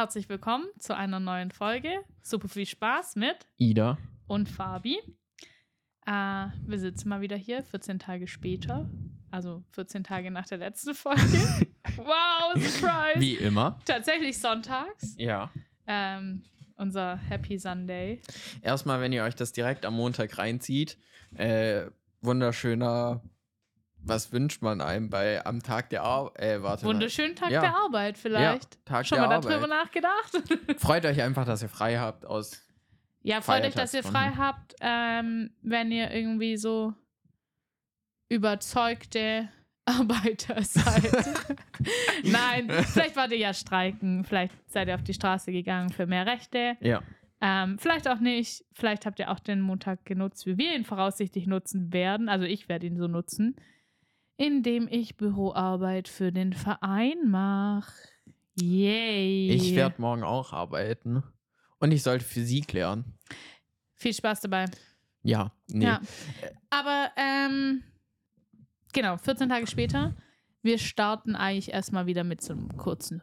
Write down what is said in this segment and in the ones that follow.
Herzlich willkommen zu einer neuen Folge. Super viel Spaß mit Ida. und Fabi. Äh, wir sitzen mal wieder hier, 14 Tage später. Also 14 Tage nach der letzten Folge. wow, Surprise! Wie immer. Tatsächlich sonntags. Ja. Ähm, unser Happy Sunday. Erstmal, wenn ihr euch das direkt am Montag reinzieht, äh, wunderschöner, was wünscht man einem bei am Tag der Arbeit? Äh, warte. Wunderschönen Tag Ja. der Arbeit vielleicht. Ja, Tag Schon der mal Arbeit. darüber nachgedacht? Freut euch einfach, dass ihr frei habt aus. Ja, freut euch, dass ihr frei habt, ähm, wenn ihr irgendwie so überzeugte Arbeiter seid. Nein, vielleicht wart ihr ja streiken, vielleicht seid ihr auf die Straße gegangen für mehr Rechte. Ja. Ähm, vielleicht auch nicht. Vielleicht habt ihr auch den Montag genutzt, wie wir ihn voraussichtlich nutzen werden. Also ich werde ihn so nutzen, indem ich Büroarbeit für den Verein mache. Yay. Ich werde morgen auch arbeiten. Und ich sollte Physik lernen. Viel Spaß dabei. Ja. Nee. Ja. Aber ähm, genau, 14 Tage später. Wir starten eigentlich erstmal wieder mit so einem kurzen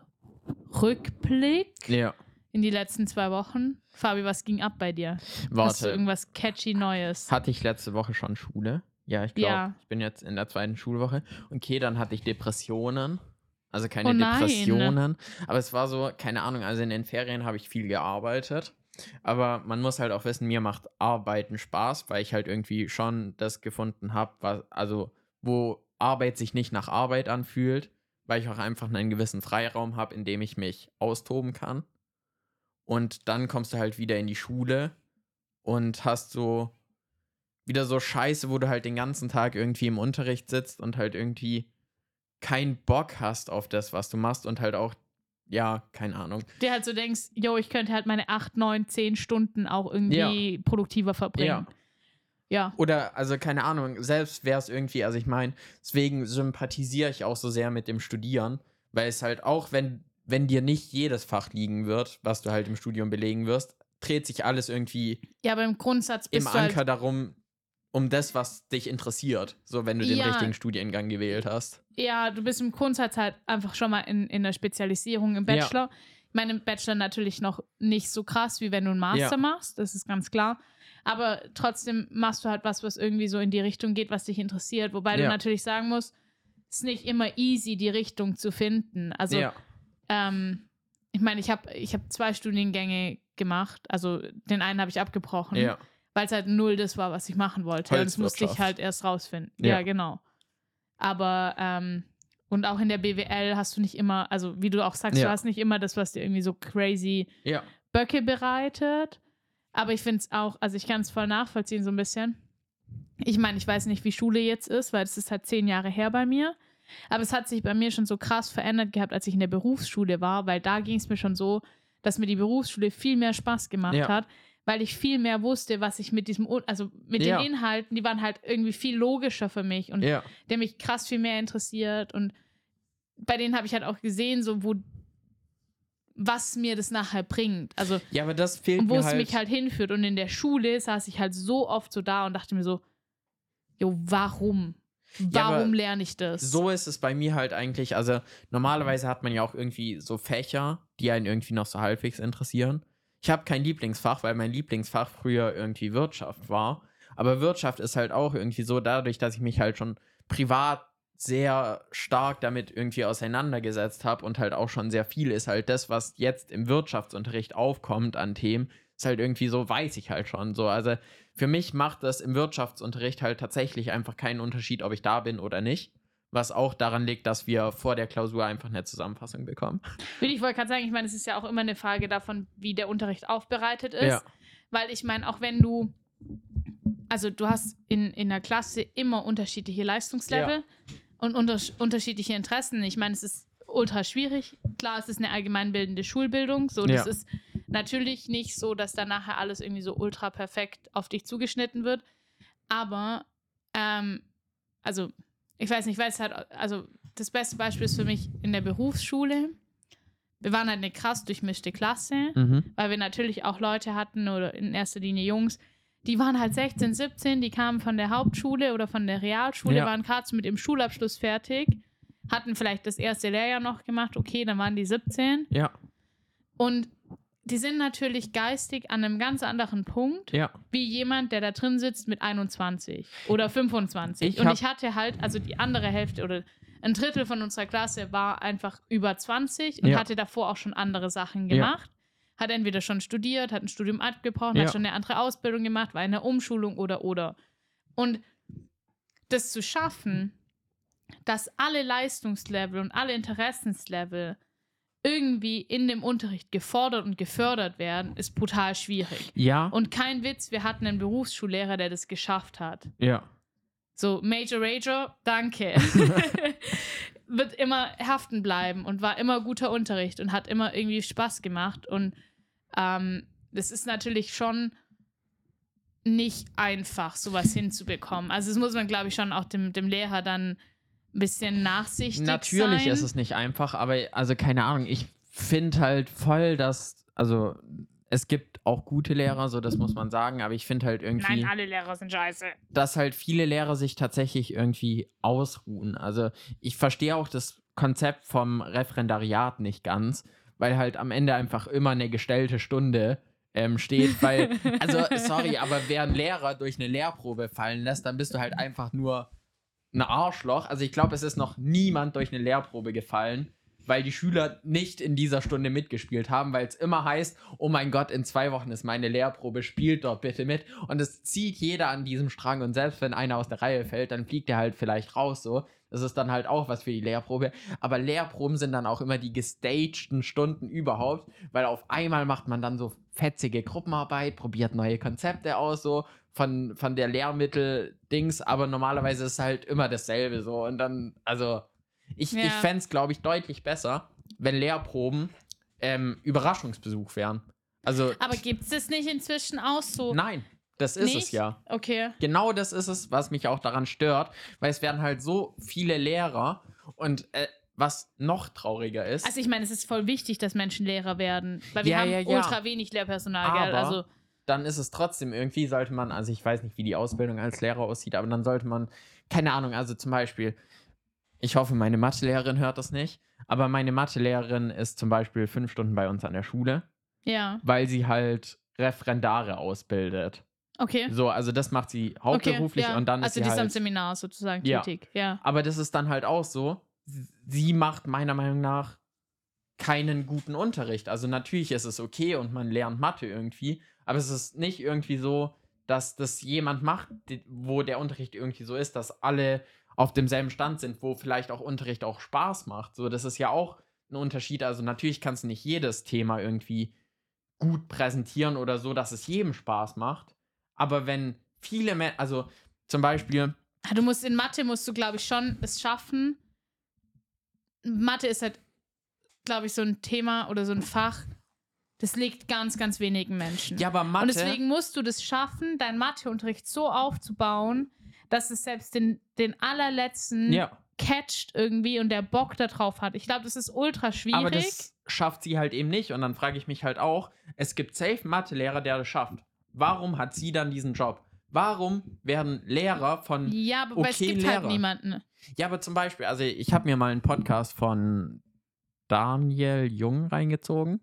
Rückblick Ja. in die letzten zwei Wochen. Fabi, was ging ab bei dir? Hast du Warte. irgendwas catchy Neues? Hatte ich letzte Woche schon Schule? Ja, ich glaube, Ja. ich bin jetzt in der zweiten Schulwoche. Okay, dann hatte ich Depressionen. Also keine Oh. Depressionen. Aber es war so, keine Ahnung, also in den Ferien habe ich viel gearbeitet. Aber man muss halt auch wissen, mir macht Arbeiten Spaß, weil ich halt irgendwie schon das gefunden habe, was, also wo Arbeit sich nicht nach Arbeit anfühlt, weil ich auch einfach einen gewissen Freiraum habe, in dem ich mich austoben kann. Und dann kommst du halt wieder in die Schule und hast so wieder so Scheiße, wo du halt den ganzen Tag irgendwie im Unterricht sitzt und halt irgendwie keinen Bock hast auf das, was du machst und halt auch, ja, keine Ahnung. Der halt so denkst, yo, ich könnte halt meine 8, 9, 10 Stunden auch irgendwie produktiver verbringen. Ja. Oder, also keine Ahnung, selbst wäre es irgendwie, also ich meine, deswegen sympathisiere ich auch so sehr mit dem Studieren, weil es halt auch, wenn, wenn dir nicht jedes Fach liegen wird, was du halt im Studium belegen wirst, dreht sich alles irgendwie Ja, aber im Grundsatz im du Anker halt, darum, um das, was dich interessiert, so wenn du den Ja. richtigen Studiengang gewählt hast. ja, du bist im Grundsatz halt einfach schon mal in, in der Spezialisierung im Ja. Bachelor. Ich meine, im Bachelor natürlich noch nicht so krass, wie wenn du einen Master Ja. machst, das ist ganz klar. Aber trotzdem machst du halt was, was irgendwie so in die Richtung geht, was dich interessiert. Wobei du Ja. natürlich sagen musst, es ist nicht immer easy, die Richtung zu finden. Also, ja. ähm, ich meine, ich habe ich hab zwei Studiengänge gemacht. Also, den einen habe ich abgebrochen, ja. Weil es halt null das war, was ich machen wollte. Und das musste ich halt erst rausfinden. Ja. Ja, genau. Aber, ähm, und auch in der BWL hast du nicht immer, also wie du auch sagst, du Ja. hast nicht immer das, was dir irgendwie so crazy Ja. Böcke bereitet. Aber ich finde es auch, also ich kann es voll nachvollziehen, so ein bisschen. Ich meine, ich weiß nicht, wie Schule jetzt ist, weil es ist halt zehn Jahre her bei mir. Aber es hat sich bei mir schon so krass verändert gehabt, als ich in der Berufsschule war, weil da ging es mir schon so, dass mir die Berufsschule viel mehr Spaß gemacht Ja. hat, weil ich viel mehr wusste, was ich mit diesem, also mit Ja. den Inhalten, die waren halt irgendwie viel logischer für mich und Ja. der mich krass viel mehr interessiert und bei denen habe ich halt auch gesehen, so wo was mir das nachher bringt. Also Ja, aber das fehlt und wo mir es halt. mich halt hinführt. Und in der Schule saß ich halt so oft so da und dachte mir so, jo, warum? Ja, Warum lerne ich das? So ist es bei mir halt eigentlich. Also normalerweise hat man ja auch irgendwie so Fächer, die einen irgendwie noch so halbwegs interessieren. Ich habe kein Lieblingsfach, weil mein Lieblingsfach früher irgendwie Wirtschaft war. Aber Wirtschaft ist halt auch irgendwie so, dadurch, dass ich mich halt schon privat sehr stark damit irgendwie auseinandergesetzt habe und halt auch schon sehr viel ist halt das, was jetzt im Wirtschaftsunterricht aufkommt an Themen, ist halt irgendwie so, weiß ich halt schon so. Also für mich macht das im Wirtschaftsunterricht halt tatsächlich einfach keinen Unterschied, ob ich da bin oder nicht. Was auch daran liegt, dass wir vor der Klausur einfach eine Zusammenfassung bekommen. Will ich wollte gerade sagen, ich meine, es ist ja auch immer eine Frage davon, wie der Unterricht aufbereitet ist. Ja. Weil ich meine, auch wenn du, also du hast in, in der Klasse immer unterschiedliche Leistungslevel und unter, unterschiedliche Interessen. Ich meine, es ist ultra schwierig. Klar, es ist eine allgemeinbildende Schulbildung. So, das Ja. ist natürlich nicht so, dass dann nachher alles irgendwie so ultra perfekt auf dich zugeschnitten wird. Aber, ähm, also, ich weiß nicht, weil es halt, also das beste Beispiel ist für mich in der Berufsschule. Wir waren halt eine krass durchmischte Klasse Mhm. weil wir natürlich auch Leute hatten oder in erster Linie Jungs, die waren halt 16, 17, die kamen von der Hauptschule oder von der Realschule, Ja. waren gerade so mit dem Schulabschluss fertig, hatten vielleicht das erste Lehrjahr noch gemacht, okay, dann waren die 17. Ja. Und die sind natürlich geistig an einem ganz anderen Punkt, Ja. wie jemand, der da drin sitzt mit 21 oder 25. Ich und ich hatte halt, also die andere Hälfte oder ein Drittel von unserer Klasse war einfach über 20 und Ja. hatte davor auch schon andere Sachen Ja. gemacht. Hat entweder schon studiert, hat ein Studium abgebrochen, Ja. hat schon eine andere Ausbildung gemacht, war in der Umschulung oder oder. Und das zu schaffen, dass alle Leistungslevel und alle Interessenslevel irgendwie in dem Unterricht gefordert und gefördert werden, ist brutal schwierig. Ja. Und kein Witz, wir hatten einen Berufsschullehrer, der das geschafft hat. ja. So, Major Rager, danke. Wird immer haften bleiben und war immer guter Unterricht und hat immer irgendwie Spaß gemacht. Und ähm, das ist natürlich schon nicht einfach, sowas hinzubekommen. Also, das muss man, glaube ich, schon auch dem, dem Lehrer dann bisschen nachsichtig Natürlich sein. ist es nicht einfach, aber also keine Ahnung, ich finde halt voll, dass, also es gibt auch gute Lehrer, so das muss man sagen, aber ich finde halt irgendwie, Nein, alle Lehrer sind scheiße. dass halt viele Lehrer sich tatsächlich irgendwie ausruhen. Also ich verstehe auch das Konzept vom Referendariat nicht ganz, weil halt am Ende einfach immer eine gestellte Stunde ähm, steht, weil, also sorry, aber wer einen Lehrer durch eine Lehrprobe fallen lässt, dann bist du halt einfach nur ein Arschloch. Also ich glaube, es ist noch niemand durch eine Lehrprobe gefallen, weil die Schüler nicht in dieser Stunde mitgespielt haben, weil es immer heißt, oh mein Gott, in zwei Wochen ist meine Lehrprobe, spielt dort bitte mit. Und es zieht jeder an diesem Strang und selbst wenn einer aus der Reihe fällt, dann fliegt er halt vielleicht raus so. Das ist dann halt auch was für die Lehrprobe. Aber Lehrproben sind dann auch immer die gestagten Stunden überhaupt, weil auf einmal macht man dann so fetzige Gruppenarbeit, probiert neue Konzepte aus, so von, von der Lehrmittel-Dings, aber normalerweise ist es halt immer dasselbe so. Und dann, also, ich, Ja. ich fände es, glaube ich, deutlich besser, wenn Lehrproben ähm, Überraschungsbesuch wären. Also, Aber gibt es das nicht inzwischen auch so? nein, das ist es Nicht? ja. Okay. Genau das ist es, was mich auch daran stört, weil es werden halt so viele Lehrer und äh, was noch trauriger ist. Also ich meine, es ist voll wichtig, dass Menschen Lehrer werden, weil wir Ja, haben ja, ultra wenig Lehrpersonal, gell? Aber- Also dann ist es trotzdem irgendwie, sollte man, also ich weiß nicht, wie die Ausbildung als Lehrer aussieht, aber dann sollte man, keine Ahnung, also zum Beispiel, ich hoffe, meine Mathelehrerin hört das nicht, aber meine Mathelehrerin ist zum Beispiel fünf Stunden bei uns an der Schule, ja, weil sie halt Referendare ausbildet. okay. So, also das macht sie Okay, hauptberuflich ja. und dann also ist die sie ist am halt Seminar sozusagen Ja. tätig, ja. Aber das ist dann halt auch so, sie macht meiner Meinung nach keinen guten Unterricht. Also natürlich ist es okay und man lernt Mathe irgendwie, aber es ist nicht irgendwie so, dass das jemand macht, wo der Unterricht irgendwie so ist, dass alle auf demselben Stand sind, wo vielleicht auch Unterricht auch Spaß macht. So, das ist ja auch ein Unterschied. Also natürlich kannst du nicht jedes Thema irgendwie gut präsentieren oder so, dass es jedem Spaß macht. Aber wenn viele Menschen, also zum Beispiel, Ah, Du musst in Mathe musst du, glaube ich, schon es schaffen. Mathe ist halt, glaube ich, so ein Thema oder so ein Fach, das liegt ganz, ganz wenigen Menschen. ja, aber Mathe. Und deswegen musst du das schaffen, deinen Matheunterricht so aufzubauen, dass es selbst den, den allerletzten ja. catcht irgendwie und der Bock da drauf hat. Ich glaube, das ist ultra schwierig. Aber das schafft sie halt eben nicht. Und dann frage ich mich halt auch, es gibt safe Mathelehrer, der das schafft. Warum hat sie dann diesen Job? Warum werden Lehrer von. ja, aber weil es okay gibt halt Lehrer. niemanden. Ja, aber zum Beispiel, also ich habe mir mal einen Podcast von Daniel Jung reingezogen.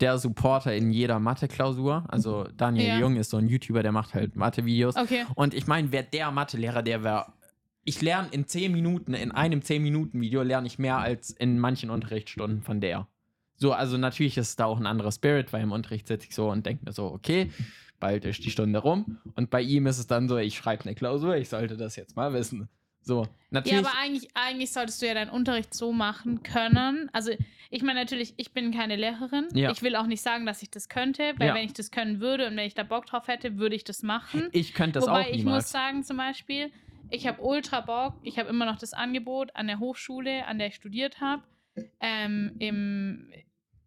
Der Supporter in jeder Mathe-Klausur. Also Daniel Ja. Jung ist so ein YouTuber, der macht halt Mathe-Videos. Okay. Und ich meine, wer der Mathelehrer, der wäre. Ich lerne in 10 Minuten, in einem 10-Minuten-Video lerne ich mehr als in manchen Unterrichtsstunden von der. So, also natürlich ist da auch ein anderer Spirit, weil im Unterricht sitze ich so und denke mir so, okay, bald ist die Stunde rum. Und bei ihm ist es dann so, ich schreibe eine Klausur, ich sollte das jetzt mal wissen. So, Ja, natürlich. aber eigentlich, eigentlich solltest du ja deinen Unterricht so machen können. Also, ich meine natürlich, ich bin keine Lehrerin. Ja. Ich will auch nicht sagen, dass ich das könnte, weil Ja. wenn ich das können würde und wenn ich da Bock drauf hätte, würde ich das machen. ich könnte das Wobei auch ich muss niemals. sagen, zum Beispiel, ich habe ultra Bock, ich habe immer noch das Angebot an der Hochschule, an der ich studiert habe, ähm, im,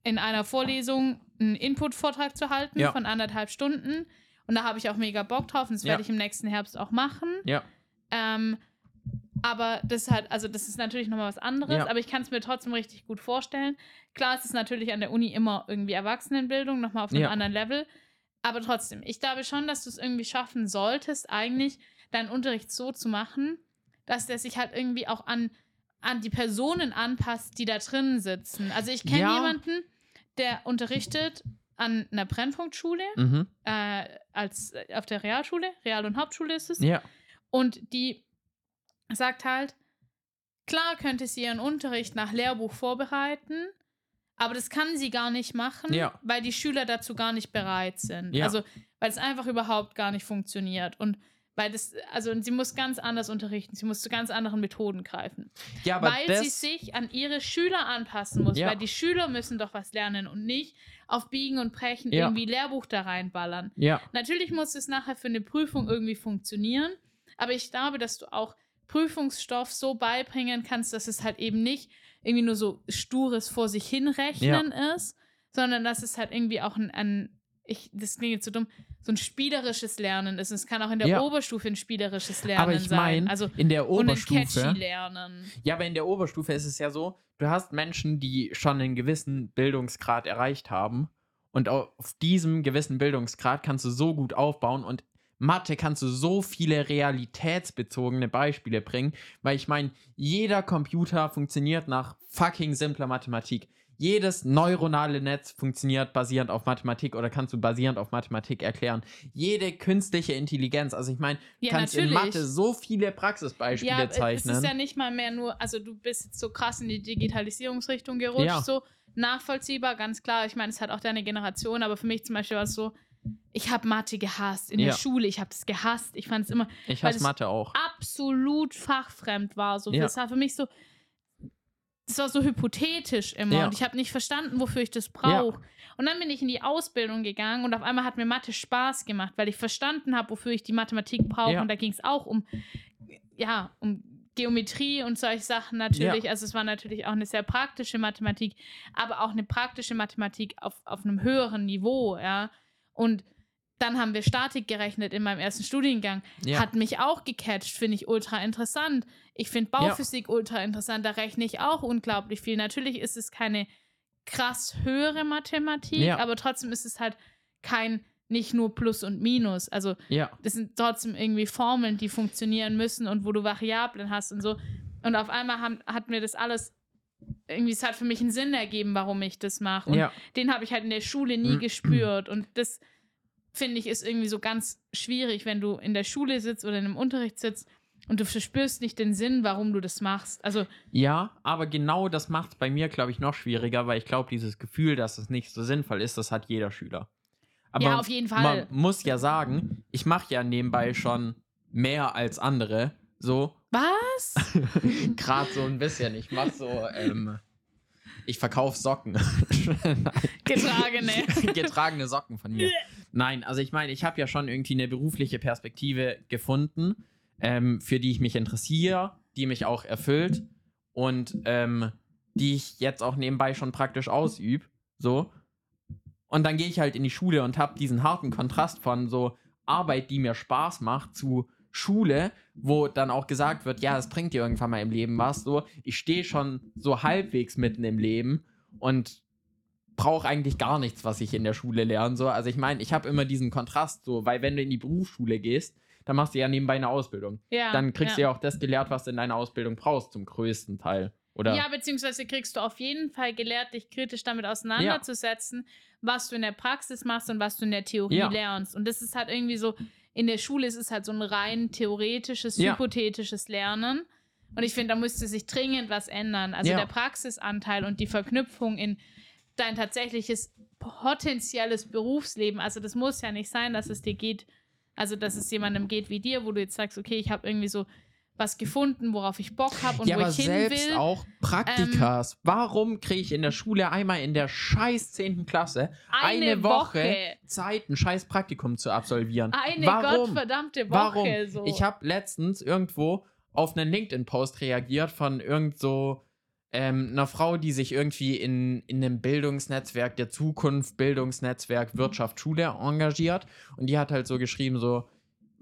in einer Vorlesung einen Input-Vortrag zu halten Ja. von anderthalb Stunden. Und da habe ich auch mega Bock drauf und das Ja. werde ich im nächsten Herbst auch machen. Ja, Ähm, aber das ist halt, also das ist natürlich nochmal was anderes, Ja. aber ich kann es mir trotzdem richtig gut vorstellen. Klar, es ist natürlich an der Uni immer irgendwie Erwachsenenbildung, nochmal auf einem Ja. anderen Level. Aber trotzdem, ich glaube schon, dass du es irgendwie schaffen solltest, eigentlich deinen Unterricht so zu machen, dass der sich halt irgendwie auch an, an die Personen anpasst, die da drin sitzen. Also ich kenne Ja. jemanden, der unterrichtet an einer Brennpunktschule, Mhm. äh, als äh, auf der Realschule, Real- und Hauptschule ist es. Ja. Und die sagt halt, klar könnte sie ihren Unterricht nach Lehrbuch vorbereiten, aber das kann sie gar nicht machen, Ja. weil die Schüler dazu gar nicht bereit sind. Ja. Also, weil es einfach überhaupt gar nicht funktioniert. Und weil das, also sie muss ganz anders unterrichten, sie muss zu ganz anderen Methoden greifen. Ja, aber weil sie sich an ihre Schüler anpassen muss, Ja. weil die Schüler müssen doch was lernen und nicht auf Biegen und Brechen Ja. irgendwie Lehrbuch da reinballern. ja, Natürlich muss es nachher für eine Prüfung irgendwie funktionieren, aber ich glaube, dass du auch Prüfungsstoff so beibringen kannst, dass es halt eben nicht irgendwie nur so stures vor sich hinrechnen ist, sondern dass es halt irgendwie auch ein, ein ich, das klingt jetzt so dumm, so ein spielerisches Lernen ist. Und es kann auch in der Ja. Oberstufe ein spielerisches Lernen aber ich sein. meine, Also in der und ein Oberstufe. catchy Lernen. Ja, aber in der Oberstufe ist es ja so, du hast Menschen, die schon einen gewissen Bildungsgrad erreicht haben. Und auf diesem gewissen Bildungsgrad kannst du so gut aufbauen und Mathe kannst du so viele realitätsbezogene Beispiele bringen, weil ich meine, jeder Computer funktioniert nach fucking simpler Mathematik. Jedes neuronale Netz funktioniert basierend auf Mathematik oder kannst du basierend auf Mathematik erklären. Jede künstliche Intelligenz, also ich meine, du Ja, kannst in natürlich. Mathe so viele Praxisbeispiele Ja, es zeichnen. ist ja nicht mal mehr nur, also du bist jetzt so krass in die Digitalisierungsrichtung gerutscht, Ja. so nachvollziehbar, ganz klar. Ich meine, es hat auch deine Generation, aber für mich zum Beispiel war es so, ich habe Mathe gehasst in Ja. der Schule, ich habe das gehasst. Ich fand es immer ich hasse es- Mathe auch. absolut fachfremd war. So, Ja. Das war für mich so, das war so hypothetisch immer Ja. und ich habe nicht verstanden, wofür ich das brauche. Und dann bin ich in die Ausbildung gegangen und auf einmal hat mir Mathe Spaß gemacht, weil ich verstanden habe, wofür ich die Mathematik brauche. Und da ging es auch um, ja, um Geometrie und solche Sachen natürlich. Ja. Also es war natürlich auch eine sehr praktische Mathematik, aber auch eine praktische Mathematik auf, auf einem höheren Niveau, ja. Und dann haben wir Statik gerechnet in meinem ersten Studiengang. Ja. Hat mich auch gecatcht, finde ich ultra interessant. Ich finde Bauphysik ultra interessant, da rechne ich auch unglaublich viel. Natürlich ist es keine krass höhere Mathematik, Ja. aber trotzdem ist es halt kein, nicht nur Plus und Minus. Also ja. das sind trotzdem irgendwie Formeln, die funktionieren müssen und wo du Variablen hast und so. Und auf einmal haben, hat mir das alles irgendwie, es hat für mich einen Sinn ergeben, warum ich das mache. Und Ja. den habe ich halt in der Schule nie Mhm. gespürt. Und das finde ich ist irgendwie so ganz schwierig, wenn du in der Schule sitzt oder in einem Unterricht sitzt und du verspürst nicht den Sinn, warum du das machst. Also, Ja, aber genau das macht es bei mir, glaube ich, noch schwieriger, weil ich glaube, dieses Gefühl, dass es nicht so sinnvoll ist, das hat jeder Schüler. Aber Ja, auf jeden Fall. Man muss ja sagen, ich mache ja nebenbei schon mehr als andere. So, was? gerade so ein bisschen. Ich mache so, ähm, ich verkaufe Socken. Getragene. Getragene Socken von mir. Nein, also ich meine, ich habe ja schon irgendwie eine berufliche Perspektive gefunden, ähm, für die ich mich interessiere, die mich auch erfüllt und ähm, die ich jetzt auch nebenbei schon praktisch ausübe. So. Und dann gehe ich halt in die Schule und habe diesen harten Kontrast von so Arbeit, die mir Spaß macht, zu Schule, wo dann auch gesagt wird, ja, es bringt dir irgendwann mal im Leben was. So, ich stehe schon so halbwegs mitten im Leben und brauche eigentlich gar nichts, was ich in der Schule lerne. So. Also ich meine, ich habe immer diesen Kontrast so, weil wenn du in die Berufsschule gehst, dann machst du ja nebenbei eine Ausbildung. Ja. Dann kriegst ja. du ja auch das gelehrt, was du in deiner Ausbildung brauchst, zum größten Teil. Oder? Ja, beziehungsweise kriegst du auf jeden Fall gelehrt, dich kritisch damit auseinanderzusetzen, was du in der Praxis machst und was du in der Theorie Ja. lernst. Und das ist halt irgendwie so, in der Schule ist es halt so ein rein theoretisches, Ja. hypothetisches Lernen. Und ich finde, da müsste sich dringend was ändern. Also Ja. der Praxisanteil und die Verknüpfung in dein tatsächliches potenzielles Berufsleben. Also das muss ja nicht sein, dass es dir geht, also dass es jemandem geht wie dir, wo du jetzt sagst, okay, ich habe irgendwie so was gefunden, worauf ich Bock habe und ja, wo aber ich hin selbst will. Ähm, auch Praktikas. Warum kriege ich in der Schule einmal in der scheiß 10. Klasse eine, Woche, Zeit, ein scheiß Praktikum zu absolvieren? Eine Warum? gottverdammte Woche. Warum? So. Ich habe letztens irgendwo auf einen LinkedIn-Post reagiert von irgend so ähm, einer Frau, die sich irgendwie in, in einem Bildungsnetzwerk der Zukunft, Bildungsnetzwerk Wirtschaft, Schule engagiert. Und die hat halt so geschrieben, so,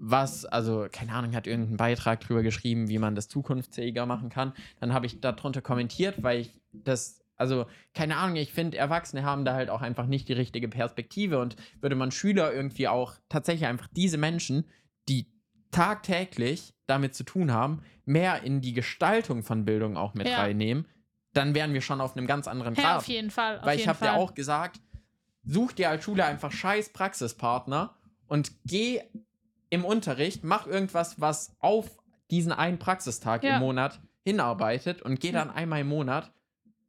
was, also, keine Ahnung, hat irgendeinen Beitrag drüber geschrieben, wie man das zukunftsfähiger machen kann. Dann habe ich darunter kommentiert, weil ich das, also, keine Ahnung, ich finde, Erwachsene haben da halt auch einfach nicht die richtige Perspektive und würde man Schüler irgendwie auch tatsächlich einfach diese Menschen, die tagtäglich damit zu tun haben, mehr in die Gestaltung von Bildung auch mit Ja. reinnehmen, dann wären wir schon auf einem ganz anderen Ja, Grad. auf jeden Fall. Auf Weil ich habe dir auch gesagt, such dir als Schule einfach scheiß Praxispartner und geh im Unterricht, mach irgendwas, was auf diesen einen Praxistag Ja. im Monat hinarbeitet und geh dann einmal im Monat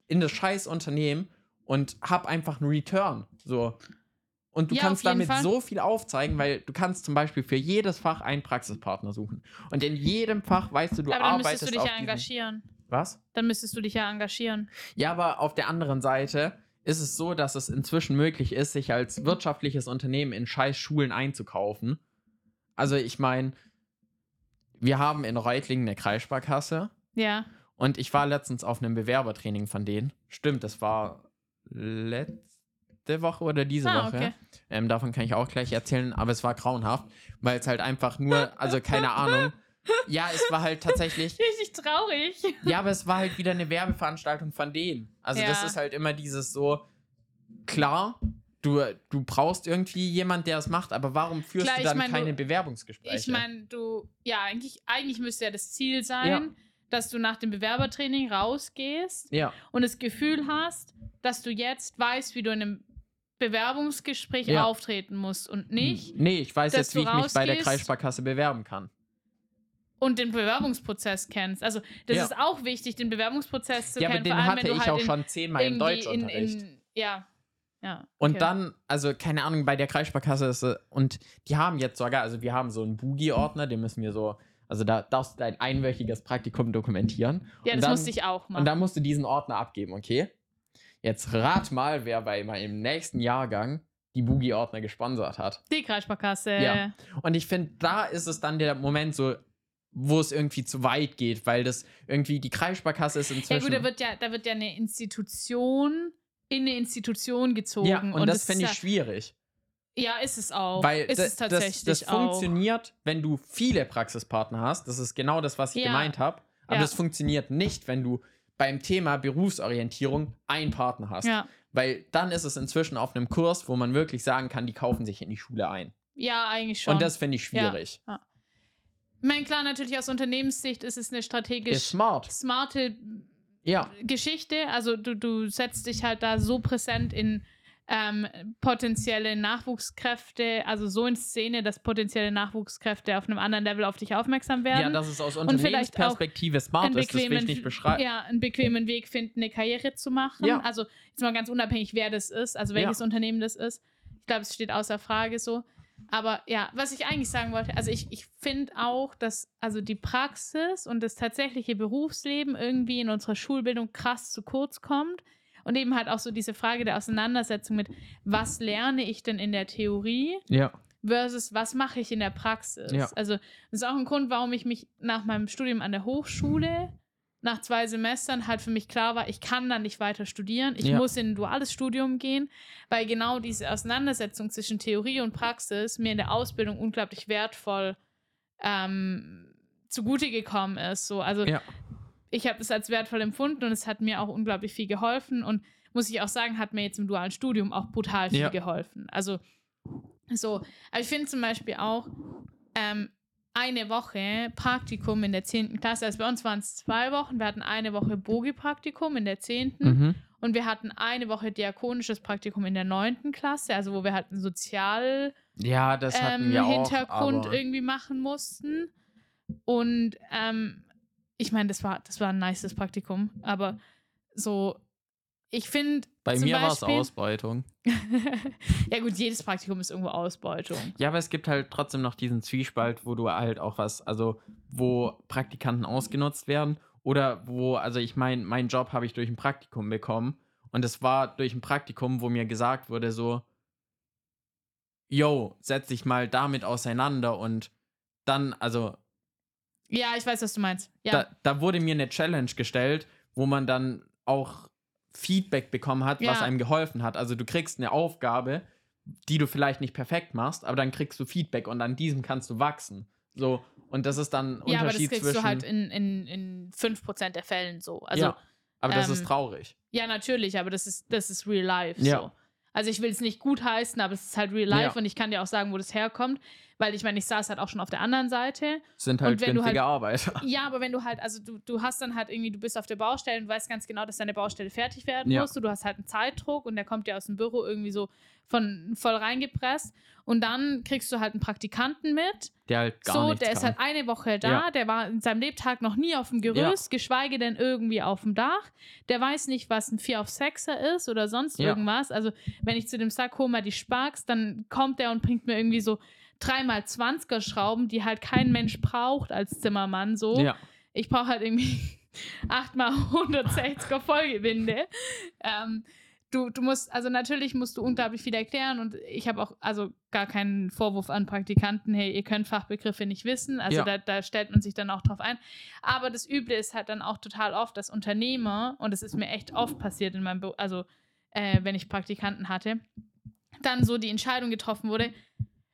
in das scheiß Unternehmen und hab einfach einen Return. So. Und du Ja, kannst damit Fall. so viel aufzeigen, weil du kannst zum Beispiel für jedes Fach einen Praxispartner suchen. Und in jedem Fach weißt du, du Aber dann arbeitest müsstest du dich ja engagieren. Was? Dann müsstest du dich ja engagieren. Ja, aber auf der anderen Seite ist es so, dass es inzwischen möglich ist, sich als wirtschaftliches Unternehmen in scheiß Schulen einzukaufen. Also ich meine, wir haben in Reutlingen eine Kreissparkasse Ja. und ich war letztens auf einem Bewerbertraining von denen. Stimmt, das war letzte Woche oder diese Ah, Woche. okay. Ähm, davon kann ich auch gleich erzählen, aber es war grauenhaft, weil es halt einfach nur, also keine Ahnung. Ja, es war halt tatsächlich Richtig traurig. ja, aber es war halt wieder eine Werbeveranstaltung von denen. Also das Ja. ist halt immer dieses so, klar, du, du brauchst irgendwie jemand, der es macht, aber warum führst Klar, du ich dann mein, du- keine Bewerbungsgespräche? Ich meine, du, ja, eigentlich, eigentlich müsste ja das Ziel sein, Ja. dass du nach dem Bewerbertraining rausgehst ja, und das Gefühl hast, dass du jetzt weißt, wie du in einem Bewerbungsgespräch Ja. auftreten musst und nicht nee, ich weiß jetzt, wie du ich mich bei der Kreissparkasse bewerben kann. und den Bewerbungsprozess kennst. Also, das Ja. ist auch wichtig, den Bewerbungsprozess zu Ja, aber kennen. den vor allem, hatte du ich halt auch schon zehnmal im irgendwie in, Deutschunterricht. in, ja. Ja. Und okay. dann, also keine Ahnung, bei der Kreissparkasse ist äh, und die haben jetzt sogar, also wir haben so einen Boogie-Ordner, den müssen wir so, also da darfst du dein einwöchiges Praktikum dokumentieren. Ja, und das dann, musste ich auch Und machen. dann musst du diesen Ordner abgeben, okay? Jetzt rat mal, wer bei meinem nächsten Jahrgang die Boogie-Ordner gesponsert hat. Die Kreissparkasse. Ja. Und ich finde, da ist es dann der Moment so, wo es irgendwie zu weit geht, weil das irgendwie die Kreissparkasse ist Ja inzwischen. gut, da wird ja, da wird ja eine Institution in eine Institution gezogen. ja, und, das finde ich ist schwierig. ja, ja, ist es auch. Weil ist es tatsächlich das, das funktioniert, wenn du viele Praxispartner hast. Das ist genau das, was ich Ja. gemeint habe. Aber Ja. das funktioniert nicht, wenn du beim Thema Berufsorientierung einen Partner hast. Ja. Weil dann ist es inzwischen auf einem Kurs, wo man wirklich sagen kann, die kaufen sich in die Schule ein. ja, eigentlich schon. Und das finde ich Ja. schwierig. ich meine, klar, natürlich aus Unternehmenssicht ist es eine strategisch smart. smarte Ja. Geschichte. Also du, du setzt dich halt da so präsent in ähm, potenzielle Nachwuchskräfte, also so in Szene, dass potenzielle Nachwuchskräfte auf einem anderen Level auf dich aufmerksam werden. Ja, dass es aus Unternehmensperspektive smart ist, das will ich nicht beschreiben. ja, einen bequemen Weg finden, eine Karriere zu machen. Ja. Also jetzt mal ganz unabhängig, wer das ist, also welches Unternehmen das ist. Ich glaube, es steht außer Frage so. Aber ja, was ich eigentlich sagen wollte, also ich, ich finde auch, dass also die Praxis und das tatsächliche Berufsleben irgendwie in unserer Schulbildung krass zu kurz kommt. Und eben halt auch so diese Frage der Auseinandersetzung mit, was lerne ich denn in der Theorie Ja. versus was mache ich in der Praxis. Ja. Also das ist auch ein Grund, warum ich mich nach meinem Studium an der Hochschule nach zwei Semestern halt für mich klar war, ich kann da nicht weiter studieren. Ich Ja. muss in ein duales Studium gehen, weil genau diese Auseinandersetzung zwischen Theorie und Praxis mir in der Ausbildung unglaublich wertvoll ähm, zugute gekommen ist. So, also Ja. ich habe es als wertvoll empfunden und es hat mir auch unglaublich viel geholfen und muss ich auch sagen, hat mir jetzt im dualen Studium auch brutal viel Ja. geholfen. Also so, aber ich finde zum Beispiel auch ähm, eine Woche Praktikum in der 10. Klasse, also bei uns waren es zwei Wochen, wir hatten eine Woche Bogi-Praktikum in der 10. Mhm. und wir hatten eine Woche diakonisches Praktikum in der 9. Klasse, also wo wir halt einen Sozial- Ja, das hatten ähm, wir. Hintergrund irgendwie machen mussten. Und ähm, ich meine, das war, das war ein nices Praktikum, aber so, ich finde. bei mir war es Ausbeutung. ja, gut, jedes Praktikum ist irgendwo Ausbeutung. Ja, aber es gibt halt trotzdem noch diesen Zwiespalt, wo du halt auch was, also wo Praktikanten ausgenutzt werden oder wo, also ich meine, meinen Job habe ich durch ein Praktikum bekommen und es war durch ein Praktikum, wo mir gesagt wurde so, yo, setz dich mal damit auseinander und dann, also Ja, ich weiß, was du meinst. Ja, da, da wurde mir eine Challenge gestellt, wo man dann auch Feedback bekommen hat, was Ja. einem geholfen hat. Also du kriegst eine Aufgabe, die du vielleicht nicht perfekt machst, aber dann kriegst du Feedback und an diesem kannst du wachsen. So, und das ist dann ein ja aber das Unterschied kriegst zwischen. du halt in, in, in 5% der Fällen so. Also, ja, aber das ähm, ist traurig. Ja, natürlich, aber das ist, das ist real life. Ja. So. Also ich will es nicht gut heißen, aber es ist halt real life Ja. und ich kann dir auch sagen, wo das herkommt, Weil ich meine, ich saß halt auch schon auf der anderen Seite. Sind halt günstige halt- Arbeiter. Ja, aber wenn du halt, also du, du hast dann halt irgendwie, du bist auf der Baustelle und weißt ganz genau, dass deine Baustelle fertig werden Ja. muss. Und du hast halt einen Zeitdruck und der kommt dir aus dem Büro irgendwie so von voll reingepresst. Und dann kriegst du halt einen Praktikanten mit. Der halt gar so, der ist kann. halt eine Woche da, Ja. der war in seinem Lebtag noch nie auf dem Gerüst, geschweige denn irgendwie auf dem Dach. Der weiß nicht, was ein 4 auf 6er ist oder sonst Ja. irgendwas. Also, wenn ich zu dem sag, hol mal die Sparks, dann kommt der und bringt mir irgendwie so 3x20er Schrauben, die halt kein Mensch braucht als Zimmermann so. ja. Ich brauche halt irgendwie 8x160er Vollgewinde. Ähm, du, du musst, also natürlich musst du unglaublich viel erklären und ich habe auch also gar keinen Vorwurf an Praktikanten, hey, ihr könnt Fachbegriffe nicht wissen. Also Ja. da, da stellt man sich dann auch drauf ein. Aber das Üble ist halt dann auch total oft, dass Unternehmer, und das ist mir echt oft passiert in meinem Büro, also äh, wenn ich Praktikanten hatte, dann so die Entscheidung getroffen wurde,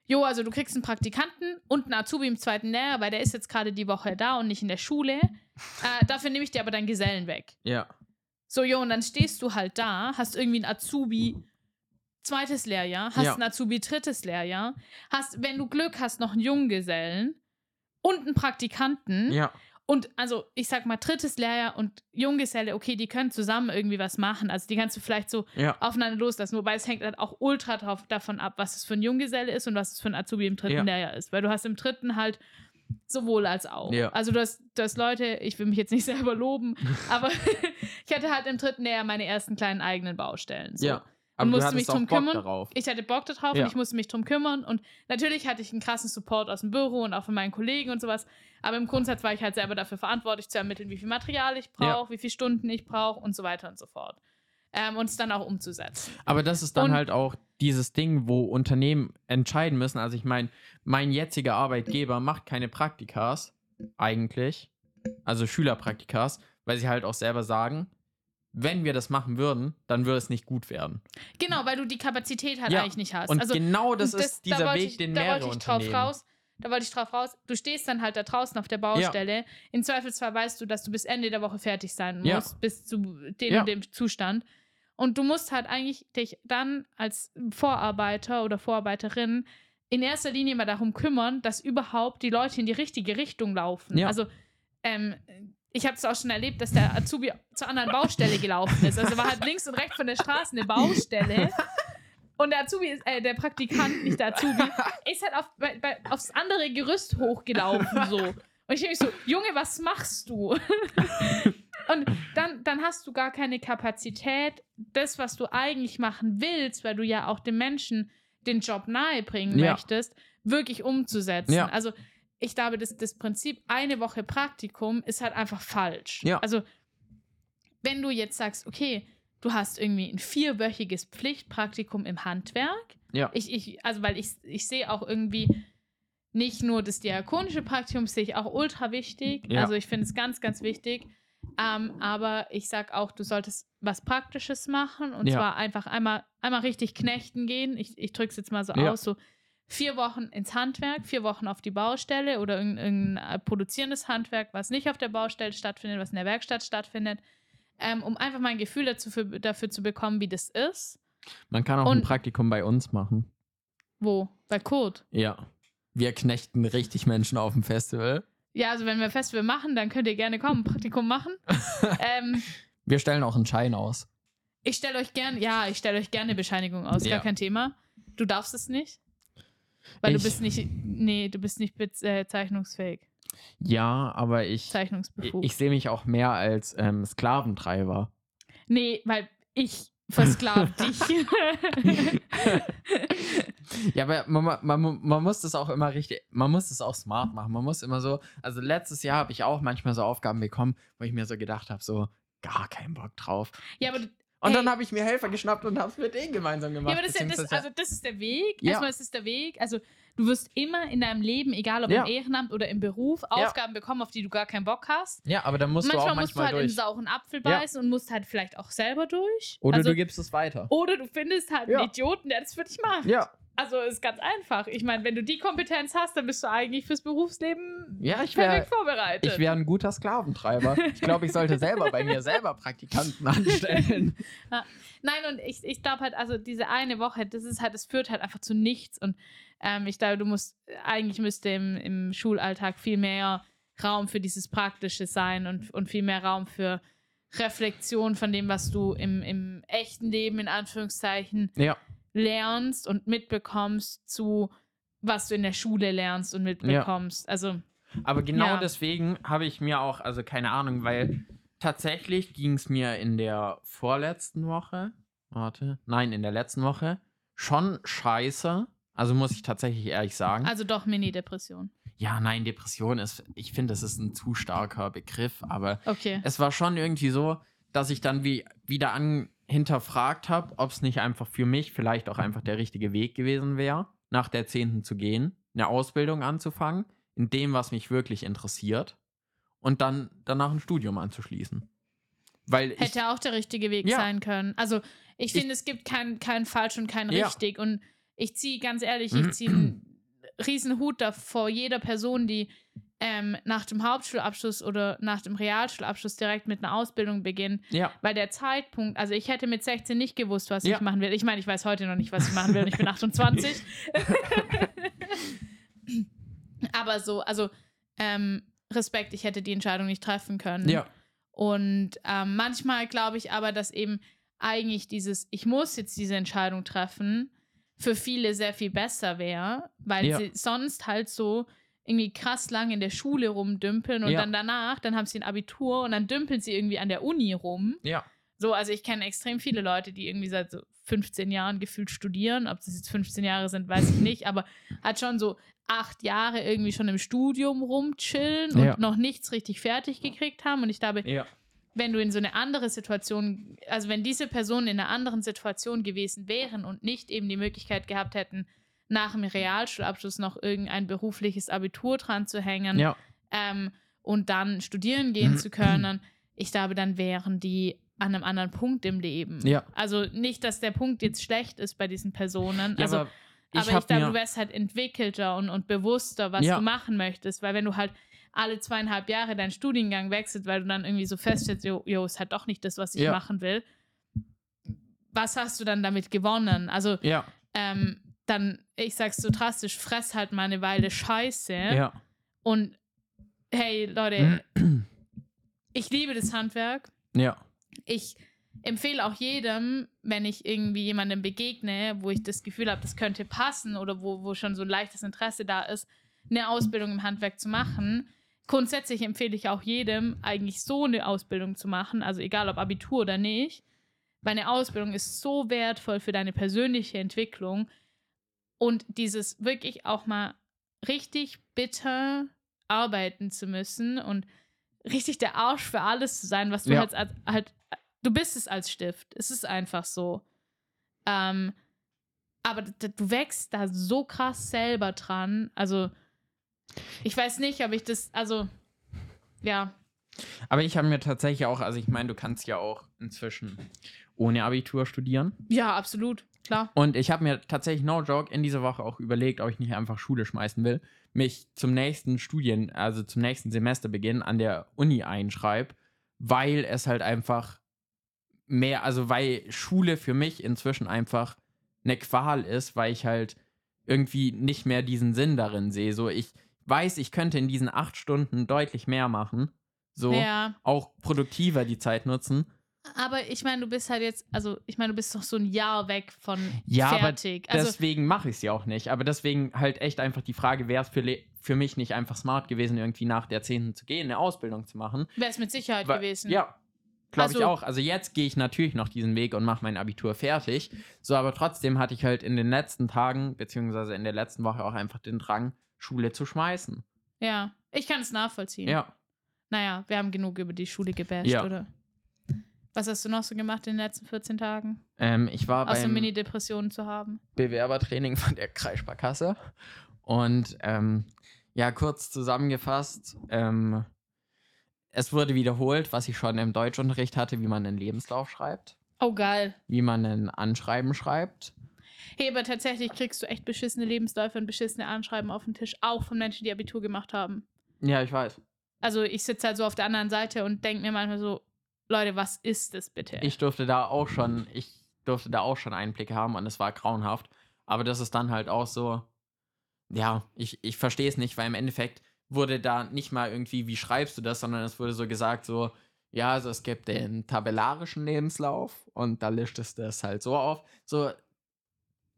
Jo, also du kriegst einen Praktikanten und einen Azubi im zweiten Lehrjahr, weil der ist jetzt gerade die Woche da und nicht in der Schule. Äh, dafür nehme ich dir aber deinen Gesellen weg. Ja. So, jo, und dann stehst du halt da, hast irgendwie einen Azubi zweites Lehrjahr, hast Ja. einen Azubi drittes Lehrjahr, hast, wenn du Glück hast, noch einen Junggesellen und einen Praktikanten. Ja. Und also, ich sag mal, drittes Lehrjahr und Junggeselle, okay, die können zusammen irgendwie was machen. Also, die kannst du vielleicht so Ja. aufeinander loslassen. Wobei es hängt halt auch ultra drauf, davon ab, was es für ein Junggeselle ist und was es für ein Azubi im dritten Ja. Lehrjahr ist. Weil du hast im dritten halt sowohl als auch. Ja. Also du hast, du hast Leute, ich will mich jetzt nicht selber loben, aber ich hatte halt im dritten Lehrjahr meine ersten kleinen eigenen Baustellen. So. Ja. Aber musste mich drum kümmern. darauf. Ich hatte Bock darauf Ja. und ich musste mich drum kümmern. Und natürlich hatte ich einen krassen Support aus dem Büro und auch von meinen Kollegen und sowas. Aber im Grundsatz war ich halt selber dafür verantwortlich zu ermitteln, wie viel Material ich brauche, wie viele Stunden ich brauche und so weiter und so fort. Ähm, und es dann auch umzusetzen. Aber das ist dann Und- halt auch dieses Ding, wo Unternehmen entscheiden müssen. Also ich meine, mein jetziger Arbeitgeber macht keine Praktikas eigentlich, also Schülerpraktikas, weil sie halt auch selber sagen, wenn wir das machen würden, dann würde es nicht gut werden. Genau, weil du die Kapazität halt Ja, eigentlich nicht hast. Und also, genau das, Und ist da dieser wollte Weg, ich, den da mehrere wollte ich drauf raus. Da wollte ich drauf raus. Du stehst dann halt da draußen auf der Baustelle. Im Zweifelsfall weißt du, dass du bis Ende der Woche fertig sein Ja. musst, bis zu dem Ja. und dem Zustand. Und du musst halt eigentlich dich dann als Vorarbeiter oder Vorarbeiterin in erster Linie mal darum kümmern, dass überhaupt die Leute in die richtige Richtung laufen. Ja. Also, ähm, ich habe es auch schon erlebt, dass der Azubi zur anderen Baustelle gelaufen ist. Also war halt links und rechts von der Straße eine Baustelle. Und der Azubi, ist, äh, der Praktikant, nicht der Azubi, ist halt auf, bei, bei, aufs andere Gerüst hochgelaufen so. Und ich denke so, Junge, was machst du? Und dann, dann hast du gar keine Kapazität, das, was du eigentlich machen willst, weil du ja auch dem Menschen den Job nahebringen Ja. möchtest, wirklich umzusetzen. Ja. Also ich glaube, das, das Prinzip eine Woche Praktikum ist halt einfach falsch. Ja. Also wenn du jetzt sagst, okay, du hast irgendwie ein vierwöchiges Pflichtpraktikum im Handwerk, Ja. ich, ich, also weil ich, ich sehe auch irgendwie nicht nur das diakonische Praktikum, sehe ich auch ultra wichtig. Ja. Also ich finde es ganz, ganz wichtig. Ähm, aber ich sag auch, du solltest was Praktisches machen und Ja. zwar einfach einmal, einmal richtig knechten gehen. Ich, ich drücke es jetzt mal so Ja. aus, so vier Wochen ins Handwerk, vier Wochen auf die Baustelle oder irgendein, äh, produzierendes Handwerk, was nicht auf der Baustelle stattfindet, was in der Werkstatt stattfindet, ähm, um einfach mal ein Gefühl dazu für, dafür zu bekommen, wie das ist. Man kann auch ein Und- Praktikum bei uns machen. Wo? Bei Kurt. Ja. Wir knechten richtig Menschen auf dem Festival. Ja, also wenn wir ein Festival machen, dann könnt ihr gerne kommen, ein Praktikum machen. ähm, Wir stellen auch einen Schein aus. ich stelle euch gerne, ja, ich stelle euch gerne eine Bescheinigung aus, Ja. gar kein Thema. Du darfst es nicht. Weil Ich- du bist nicht, nee, du bist nicht äh, zeichnungsfähig, Ja, aber ich, ich, zeichnungsbefugt. ich sehe mich auch mehr als ähm, Sklaventreiber. nee, weil ich versklav dich. Ja, aber man, man, man muss das auch immer richtig, man muss das auch smart machen. Man muss immer so, also letztes Jahr habe ich auch manchmal so Aufgaben bekommen, wo ich mir so gedacht habe, so gar keinen Bock drauf. ja, aber, Und Hey. dann habe ich mir Helfer geschnappt und habe es mit denen gemeinsam gemacht. ja, aber das, ist ja, das, also das ist der Weg. Ja. Erstmal ist es der Weg. Also du wirst immer in deinem Leben, egal ob Ja. im Ehrenamt oder im Beruf, Aufgaben bekommen, auf die du gar keinen Bock hast. ja, aber dann musst manchmal du auch musst du manchmal halt in einen durch. sauren Apfel beißen und musst halt vielleicht auch selber durch. Oder also, du gibst es weiter. Oder du findest halt einen Idioten, der das für dich macht. Ja, Also ist ganz einfach. Ich meine, wenn du die Kompetenz hast, dann bist du eigentlich fürs Berufsleben Ja, ich wäre perfekt vorbereitet. ich wär ein guter Sklaventreiber. Ich glaube, ich sollte selber bei mir selber Praktikanten anstellen. Nein, und ich, ich glaube halt, also diese eine Woche, das ist halt, das führt halt einfach zu nichts. Und ähm, ich glaube, du musst, eigentlich müsste im, im Schulalltag viel mehr Raum für dieses Praktische sein und, und viel mehr Raum für Reflexion von dem, was du im, im echten Leben in Anführungszeichen Ja. Lernst und mitbekommst, zu was du in der Schule lernst und mitbekommst. Also, Aber genau Ja. deswegen habe ich mir auch, also keine Ahnung, weil tatsächlich ging es mir in der vorletzten Woche, warte, nein, in der letzten Woche schon scheiße. Also muss ich tatsächlich ehrlich sagen. also doch Mini-Depression. ja, nein, Depression ist, ich finde, das ist ein zu starker Begriff, aber Okay. es war schon irgendwie so, dass ich dann wie, wieder an, hinterfragt habe, ob es nicht einfach für mich vielleicht auch einfach der richtige Weg gewesen wäre, nach der 10. zu gehen, eine Ausbildung anzufangen, in dem, was mich wirklich interessiert, und dann danach ein Studium anzuschließen. Weil ich, Hätte auch der richtige Weg Ja. sein können. Also, ich Ich- finde, es gibt kein, kein falsch und kein Ja. richtig. Und ich ziehe, ganz ehrlich, ich ziehe einen riesen Hut davor jeder Person, die ähm, nach dem Hauptschulabschluss oder nach dem Realschulabschluss direkt mit einer Ausbildung beginnt. ja, Weil der Zeitpunkt, also ich hätte mit 16 nicht gewusst, was Ja. ich machen will. Ich meine, ich weiß heute noch nicht, was ich machen will. und Ich bin 28. Aber so, also ähm, Respekt, ich hätte die Entscheidung nicht treffen können. ja, Und ähm, manchmal glaube ich aber, dass eben eigentlich dieses, ich muss jetzt diese Entscheidung treffen, für viele sehr viel besser wäre, weil Ja. sie sonst halt so irgendwie krass lang in der Schule rumdümpeln und Ja. dann danach, dann haben sie ein Abitur und dann dümpeln sie irgendwie an der Uni rum. ja, So, also ich kenne extrem viele Leute, die irgendwie seit so 15 Jahren gefühlt studieren. Ob das jetzt 15 Jahre sind, weiß ich nicht, aber hat schon so acht Jahre irgendwie schon im Studium rumchillen und Ja. noch nichts richtig fertig gekriegt haben. Und ich glaube, ja, wenn du in so eine andere Situation, also wenn diese Personen in einer anderen Situation gewesen wären und nicht eben die Möglichkeit gehabt hätten, nach dem Realschulabschluss noch irgendein berufliches Abitur dran zu hängen ja, ähm, und dann studieren gehen zu können, ich glaube, dann wären die an einem anderen Punkt im Leben. Ja. Also nicht, dass der Punkt jetzt schlecht ist bei diesen Personen. ja also, aber aber ich ich habe glaube, du wärst halt entwickelter und, und bewusster, was du machen möchtest. Weil wenn du halt alle zweieinhalb Jahre deinen Studiengang wechselst, weil du dann irgendwie so feststellst, jo, jo ist halt doch nicht das, was ich Ja. machen will. Was hast du dann damit gewonnen? Also, ja, ähm, dann, ich sag's so drastisch, fress halt mal eine Weile Scheiße. ja, Und hey, Leute, ich liebe das Handwerk. ja, Ich empfehle auch jedem, wenn ich irgendwie jemandem begegne, wo ich das Gefühl habe, das könnte passen oder wo, wo schon so ein leichtes Interesse da ist, eine Ausbildung im Handwerk zu machen. Grundsätzlich empfehle ich auch jedem, eigentlich so eine Ausbildung zu machen, also egal ob Abitur oder nicht, weil eine Ausbildung ist so wertvoll für deine persönliche Entwicklung und dieses wirklich auch mal richtig bitter arbeiten zu müssen und richtig der Arsch für alles zu sein, was du Ja. halt, als, halt, du bist es als Stift. Es ist einfach so. Ähm, aber du wächst da so krass selber dran. Also, ich weiß nicht, ob ich das, also, ja, aber ich habe mir tatsächlich auch, also ich meine, du kannst ja auch inzwischen ohne Abitur studieren. ja, absolut, klar. Und ich habe mir tatsächlich, no joke, in dieser Woche auch überlegt, ob ich nicht einfach Schule schmeißen will, mich zum nächsten Studien, also zum nächsten Semesterbeginn an der Uni einschreibe, weil es halt einfach mehr, also weil Schule für mich inzwischen einfach eine Qual ist, weil ich halt irgendwie nicht mehr diesen Sinn darin sehe. So, ich weiß, ich könnte in diesen acht Stunden deutlich mehr machen. So, Ja, auch produktiver die Zeit nutzen. Aber ich meine, du bist halt jetzt, also, ich meine, du bist doch so ein Jahr weg von Ja, aber fertig. also, deswegen mache ich es ja auch nicht. Aber deswegen halt echt einfach die Frage, wäre es für, für mich nicht einfach smart gewesen, irgendwie nach der 10. zu gehen, eine Ausbildung zu machen? wäre es mit Sicherheit Weil- gewesen. Ja, glaube ich Also- auch. Also jetzt gehe ich natürlich noch diesen Weg und mache mein Abitur fertig. So, aber trotzdem hatte ich halt in den letzten Tagen, beziehungsweise in der letzten Woche auch einfach den Drang, Schule zu schmeißen. Ja, ich kann es nachvollziehen. Ja. Naja, wir haben genug über die Schule gebasht, Ja. oder? Was hast du noch so gemacht in den letzten 14 Tagen? Ähm, ich war Außer beim Mini-Depressionen zu haben. Bewerbertraining von der Kreissparkasse. Und ähm, ja, kurz zusammengefasst, ähm, es wurde wiederholt, was ich schon im Deutschunterricht hatte, wie man einen Lebenslauf schreibt, Oh, geil. wie man ein Anschreiben schreibt. Hey, aber tatsächlich kriegst du echt beschissene Lebensläufe und beschissene Anschreiben auf den Tisch, auch von Menschen, die Abitur gemacht haben. Ja, ich weiß. Also ich sitze halt so auf der anderen Seite und denke mir manchmal so, Leute, was ist das bitte? Ich durfte da auch schon, ich durfte da auch schon Einblicke haben und es war grauenhaft. Aber das ist dann halt auch so, ja, ich, ich verstehe es nicht, weil im Endeffekt wurde da nicht mal irgendwie, wie schreibst du das, sondern es wurde so gesagt, so, ja, also es gibt den tabellarischen Lebenslauf und da listet es halt so auf. So,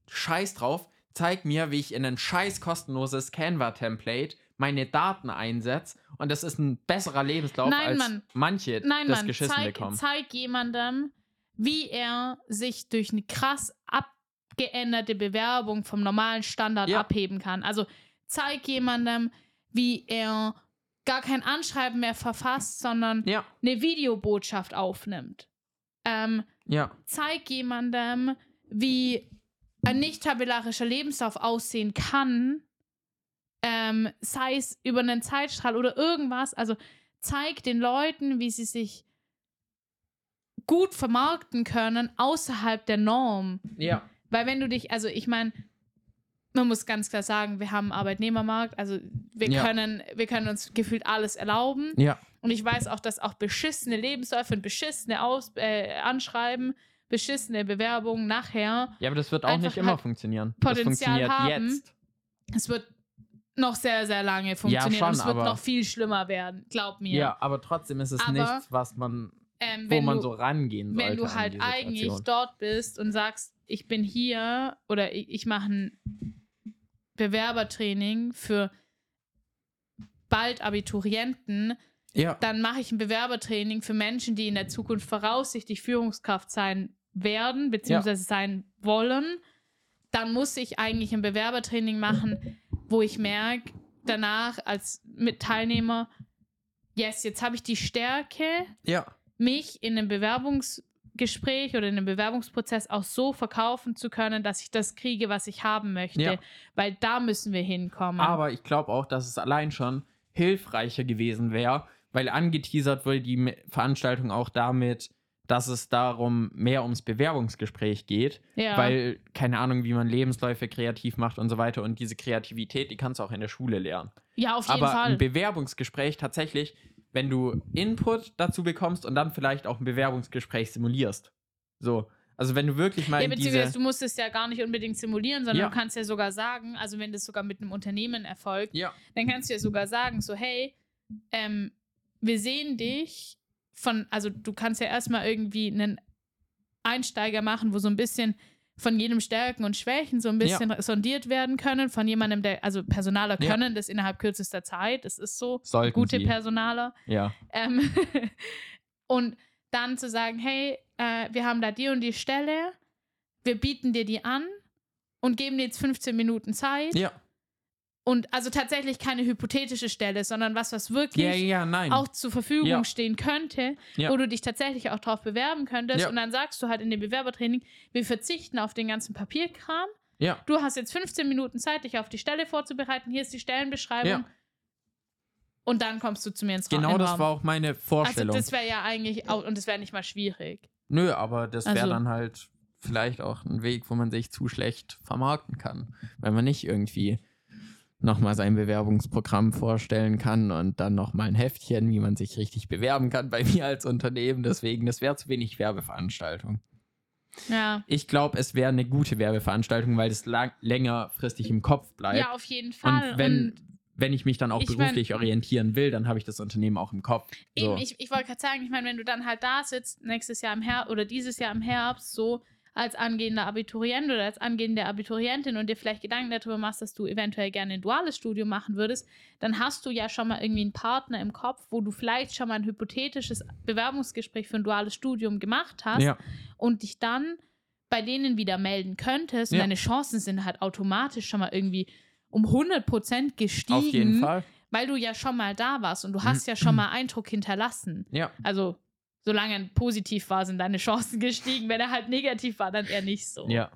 scheiß drauf, zeig mir, wie ich in ein scheiß kostenloses Canva-Template meine Daten einsetze und das ist ein besserer Lebenslauf, Nein, als Mann. manche Nein, das Mann, geschissen zeig, bekommen. zeig jemandem, wie er sich durch eine krass abgeänderte Bewerbung vom normalen Standard Ja. abheben kann. Also zeig jemandem, wie er gar kein Anschreiben mehr verfasst, sondern Ja, eine Videobotschaft aufnimmt. Ähm, ja, zeig jemandem, wie ein nicht tabellarischer Lebenslauf aussehen kann, ähm, sei es über einen Zeitstrahl oder irgendwas. Also zeig den Leuten, wie sie sich gut vermarkten können außerhalb der Norm. ja. Weil wenn du dich, also ich meine, man muss ganz klar sagen, wir haben einen Arbeitnehmermarkt, also wir Ja. können, wir können uns gefühlt alles erlauben. Ja, Und ich weiß auch, dass auch beschissene Lebensläufe und beschissene Aus äh, Anschreiben, beschissene Bewerbungen nachher, ja, aber das wird auch nicht immer halt funktionieren. Potenzial das funktioniert haben. jetzt. es wird noch sehr, sehr lange funktionieren. schon, und es wird noch viel schlimmer werden, glaub mir. Ja, aber trotzdem ist es Aber- nichts, was man, ähm, wo man du, so rangehen sollte. wenn du halt eigentlich dort bist und sagst, ich bin hier oder ich, ich mache ein Bewerbertraining für bald Abiturienten, Ja, dann mache ich ein Bewerbertraining für Menschen, die in der Zukunft voraussichtlich Führungskraft sein werden, beziehungsweise sein wollen. Dann muss ich eigentlich ein Bewerbertraining machen, wo ich merke, danach als mit Teilnehmer, yes, jetzt habe ich die Stärke, ja, mich in einem Bewerbungsgespräch oder in einem Bewerbungsprozess auch so verkaufen zu können, dass ich das kriege, was ich haben möchte. Ja. Weil da müssen wir hinkommen. aber ich glaube auch, dass es allein schon hilfreicher gewesen wäre, weil angeteasert wurde die Veranstaltung auch damit, dass es darum mehr ums Bewerbungsgespräch geht, ja. weil keine Ahnung, wie man Lebensläufe kreativ macht und so weiter und diese Kreativität, die kannst du auch in der Schule lernen. ja, auf jeden Aber Fall. ein Bewerbungsgespräch tatsächlich, wenn du Input dazu bekommst und dann vielleicht auch ein Bewerbungsgespräch simulierst. So, also wenn du wirklich mal Ja, beziehungsweise diese du musst es ja gar nicht unbedingt simulieren, sondern Ja. du kannst ja sogar sagen, also wenn das sogar mit einem Unternehmen erfolgt, ja, dann kannst du ja sogar sagen, so, hey, ähm, wir sehen dich von, also du kannst ja erstmal irgendwie einen Einsteiger machen, wo so ein bisschen von jedem Stärken und Schwächen so ein bisschen sondiert werden können, von jemandem, der, also Personaler Ja. können das innerhalb kürzester Zeit, das ist so, sollten gute sie. Personaler. Ja, Ähm, und dann zu sagen, hey, äh, wir haben da die und die Stelle, wir bieten dir die an und geben dir jetzt 15 Minuten Zeit. ja, Und also tatsächlich keine hypothetische Stelle, sondern was, was wirklich ja, nein. auch zur Verfügung Ja. stehen könnte, Ja. wo du dich tatsächlich auch drauf bewerben könntest. Ja. Und dann sagst du halt in dem Bewerbertraining, wir verzichten auf den ganzen Papierkram. ja, Du hast jetzt 15 Minuten Zeit, dich auf die Stelle vorzubereiten. Hier ist die Stellenbeschreibung. Ja. Und dann kommst du zu mir ins genau in den das Raum. war auch meine Also Vorstellung. das wäre ja eigentlich auch, und das wäre nicht mal schwierig. Nö, aber das wäre Also- dann halt vielleicht auch ein Weg, wo man sich zu schlecht vermarkten kann. Wenn man nicht irgendwie nochmal sein Bewerbungsprogramm vorstellen kann und dann nochmal ein Heftchen, wie man sich richtig bewerben kann bei mir als Unternehmen. Deswegen, das wäre zu wenig Werbeveranstaltung. Ja. Ich glaube, es wäre eine gute Werbeveranstaltung, weil es lang, längerfristig im Kopf bleibt. Ja, auf jeden Fall. und wenn, Und wenn ich mich dann auch ich mein- beruflich orientieren will, dann habe ich das Unternehmen auch im Kopf. So. Eben, ich, ich wollte gerade sagen, ich meine, wenn du dann halt da sitzt, nächstes Jahr im Herbst oder dieses Jahr im Herbst, so als angehender Abiturient oder als angehende Abiturientin und dir vielleicht Gedanken darüber machst, dass du eventuell gerne ein duales Studium machen würdest, dann hast du ja schon mal irgendwie einen Partner im Kopf, wo du vielleicht schon mal ein hypothetisches Bewerbungsgespräch für ein duales Studium gemacht hast ja, und dich dann bei denen wieder melden könntest und Ja. deine Chancen sind halt automatisch schon mal irgendwie um 100% gestiegen, auf jeden Fall. weil du ja schon mal da warst und du hast ja schon mal Eindruck hinterlassen. Ja, Also, solange er positiv war, sind deine Chancen gestiegen. Wenn er halt negativ war, dann eher nicht so. ja.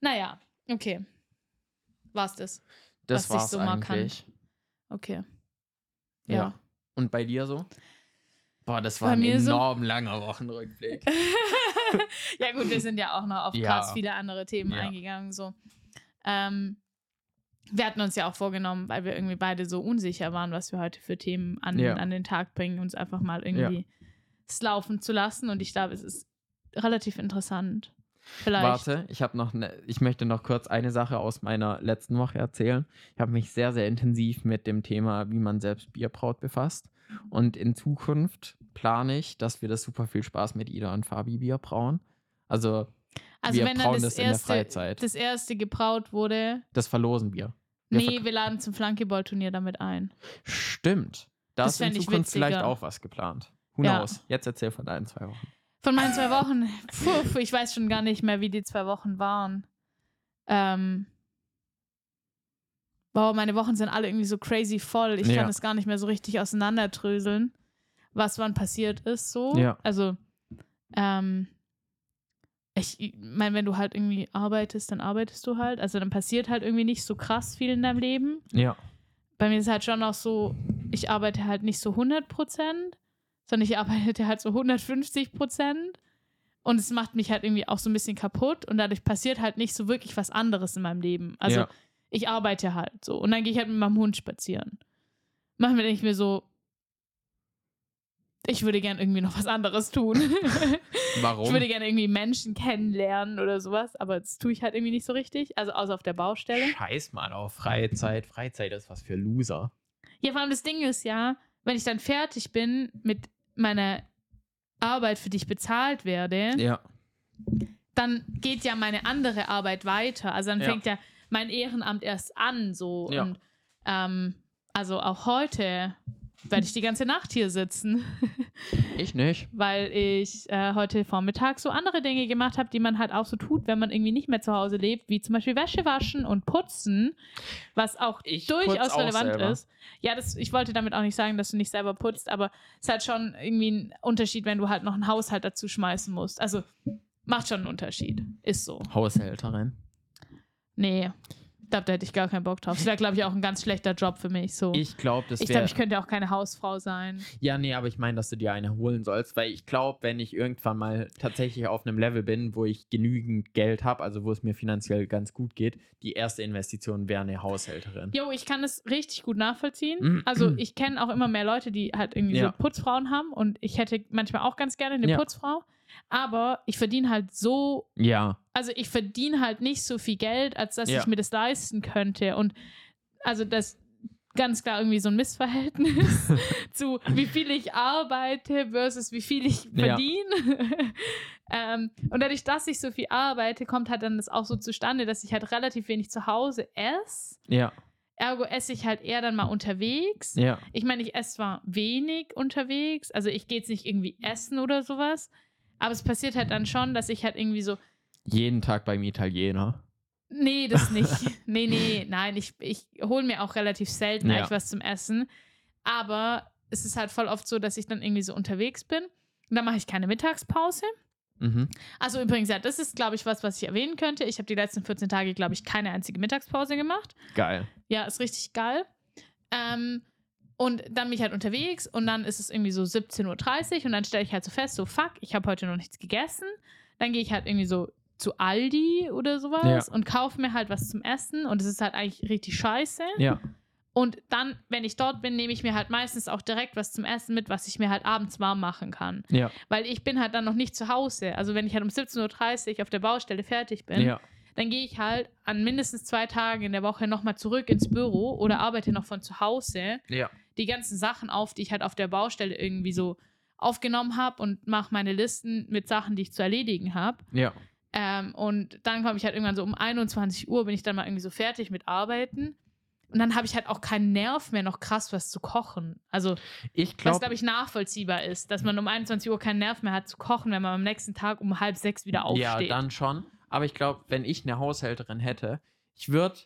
Naja, okay. War's das? Das Was war's so eigentlich. Okay. Ja. Ja. Und bei dir so? Boah, das war Bei ein mir so- enorm langer Wochenrückblick. ja, gut, wir sind ja auch noch auf Ja. krass viele andere Themen Ja. eingegangen. So. Ähm, wir hatten uns ja auch vorgenommen, weil wir irgendwie beide so unsicher waren, was wir heute für Themen an, Ja. an den Tag bringen, uns einfach mal irgendwie es laufen zu lassen. Und ich glaube, es ist relativ interessant. Vielleicht. Warte, ich habe noch ne, ich möchte noch kurz eine Sache aus meiner letzten Woche erzählen. Ich habe mich sehr sehr intensiv mit dem Thema, wie man selbst Bier braut, befasst und in Zukunft plane ich, dass wir das super viel Spaß mit Ida und Fabi Bier brauen. Also Also wir wenn dann brauen das das in der erste, Freizeit. das erste gebraut wurde, Das verlosen wir. Wir nee, wir laden zum Flankeball-Turnier damit ein. Stimmt. Da Das ist in Zukunft vielleicht auch was geplant. Who Ja. knows? Jetzt erzähl von deinen zwei Wochen. Von meinen zwei Wochen, puh, ich weiß schon gar nicht mehr, wie die zwei Wochen waren. Ähm, wow, meine Wochen sind alle irgendwie so crazy voll. Ich Ja. kann es gar nicht mehr so richtig auseinanderdröseln, was wann passiert ist. So. Ja. Also, ähm, ich meine, wenn du halt irgendwie arbeitest, dann arbeitest du halt. Also dann passiert halt irgendwie nicht so krass viel in deinem Leben. Ja. Bei mir ist halt schon auch so, ich arbeite halt nicht so 100 Prozent, sondern ich arbeite halt so 150 Prozent. Und es macht mich halt irgendwie auch so ein bisschen kaputt und dadurch passiert halt nicht so wirklich was anderes in meinem Leben. Also ja. ich arbeite halt so und dann gehe ich halt mit meinem Hund spazieren. Manchmal denke ich mir so, ich würde gern irgendwie noch was anderes tun. Warum? Ich würde gerne irgendwie Menschen kennenlernen oder sowas, aber das tue ich halt irgendwie nicht so richtig. Also außer auf der Baustelle. Scheiß mal auf Freizeit. Freizeit ist was für Loser. Ja, vor allem das Ding ist ja, wenn ich dann fertig bin mit meiner Arbeit, für die ich bezahlt werde, Ja. dann geht ja meine andere Arbeit weiter. Also dann Ja. fängt ja mein Ehrenamt erst an, so. Ja. Und ähm, also auch heute werde ich die ganze Nacht hier sitzen, Ich nicht. weil ich äh, heute Vormittag so andere Dinge gemacht habe, die man halt auch so tut, wenn man irgendwie nicht mehr zu Hause lebt, wie zum Beispiel Wäsche waschen und putzen, was auch Ich durchaus auch relevant selber. ist. Ja, das, ich wollte damit auch nicht sagen, dass du nicht selber putzt, aber es ist halt schon irgendwie ein Unterschied, wenn du halt noch einen Haushalt dazu schmeißen musst. Also macht schon einen Unterschied. Ist so. Haushälterin. Nee, ich glaube, da hätte ich gar keinen Bock drauf. Das wäre, glaube ich, auch ein ganz schlechter Job für mich. So. Ich, Ich glaube, das glaube, wäre. ich könnte auch keine Hausfrau sein. Ja, nee, aber ich meine, dass du dir eine holen sollst, weil ich glaube, wenn ich irgendwann mal tatsächlich auf einem Level bin, wo ich genügend Geld habe, also wo es mir finanziell ganz gut geht, die erste Investition wäre eine Haushälterin. Jo, ich kann es richtig gut nachvollziehen. Mhm. Also ich kenne auch immer mehr Leute, die halt irgendwie Ja. so Putzfrauen haben und ich hätte manchmal auch ganz gerne eine Ja. Putzfrau. Aber ich verdiene halt so, Ja, also ich verdiene halt nicht so viel Geld, als dass Ja. ich mir das leisten könnte. Und also das ganz klar irgendwie so ein Missverhältnis zu wie viel ich arbeite versus wie viel ich Ja. verdiene. ähm, und dadurch, dass ich so viel arbeite, kommt halt dann das auch so zustande, dass ich halt relativ wenig zu Hause esse. ja, Ergo esse ich halt eher dann mal unterwegs. ja. Ich meine, ich esse zwar wenig unterwegs, also ich gehe jetzt nicht irgendwie essen oder sowas, aber es passiert halt dann schon, dass ich halt irgendwie so, Jeden Tag beim Italiener. nee, das nicht. nee, nee, nein, ich, ich hole mir auch relativ selten Ja. eigentlich was zum Essen. Aber es ist halt voll oft so, dass ich dann irgendwie so unterwegs bin. Und dann mache ich keine Mittagspause. Mhm. Also übrigens, ja, das ist, glaube ich, was, was ich erwähnen könnte. Ich habe die letzten 14 Tage, glaube ich, keine einzige Mittagspause gemacht. Geil. Ja, ist richtig geil. Ähm, und dann bin ich halt unterwegs und dann ist es irgendwie so 17.30 Uhr und dann stelle ich halt so fest, so fuck, ich habe heute noch nichts gegessen. Dann gehe ich halt irgendwie so zu Aldi oder sowas Ja. und kaufe mir halt was zum Essen und es ist halt eigentlich richtig scheiße. Ja, Und dann, wenn ich dort bin, nehme ich mir halt meistens auch direkt was zum Essen mit, was ich mir halt abends warm machen kann. ja, Weil ich bin halt dann noch nicht zu Hause. Also wenn ich halt um 17.30 Uhr auf der Baustelle fertig bin, ja, dann gehe ich halt an mindestens zwei Tagen in der Woche nochmal zurück ins Büro oder arbeite noch von zu Hause ja. die ganzen Sachen auf, die ich halt auf der Baustelle irgendwie so aufgenommen habe und mache meine Listen mit Sachen, die ich zu erledigen habe. Ja, Ähm, und dann komme ich halt irgendwann so um 21 Uhr, bin ich dann mal irgendwie so fertig mit Arbeiten. Und dann habe ich halt auch keinen Nerv mehr, noch krass was zu kochen. Also, ich was, glaube, ich, nachvollziehbar ist, dass man um 21 Uhr keinen Nerv mehr hat zu kochen, wenn man am nächsten Tag um halb sechs wieder ja, aufsteht. dann schon. Aber ich glaube, wenn ich eine Haushälterin hätte, ich würde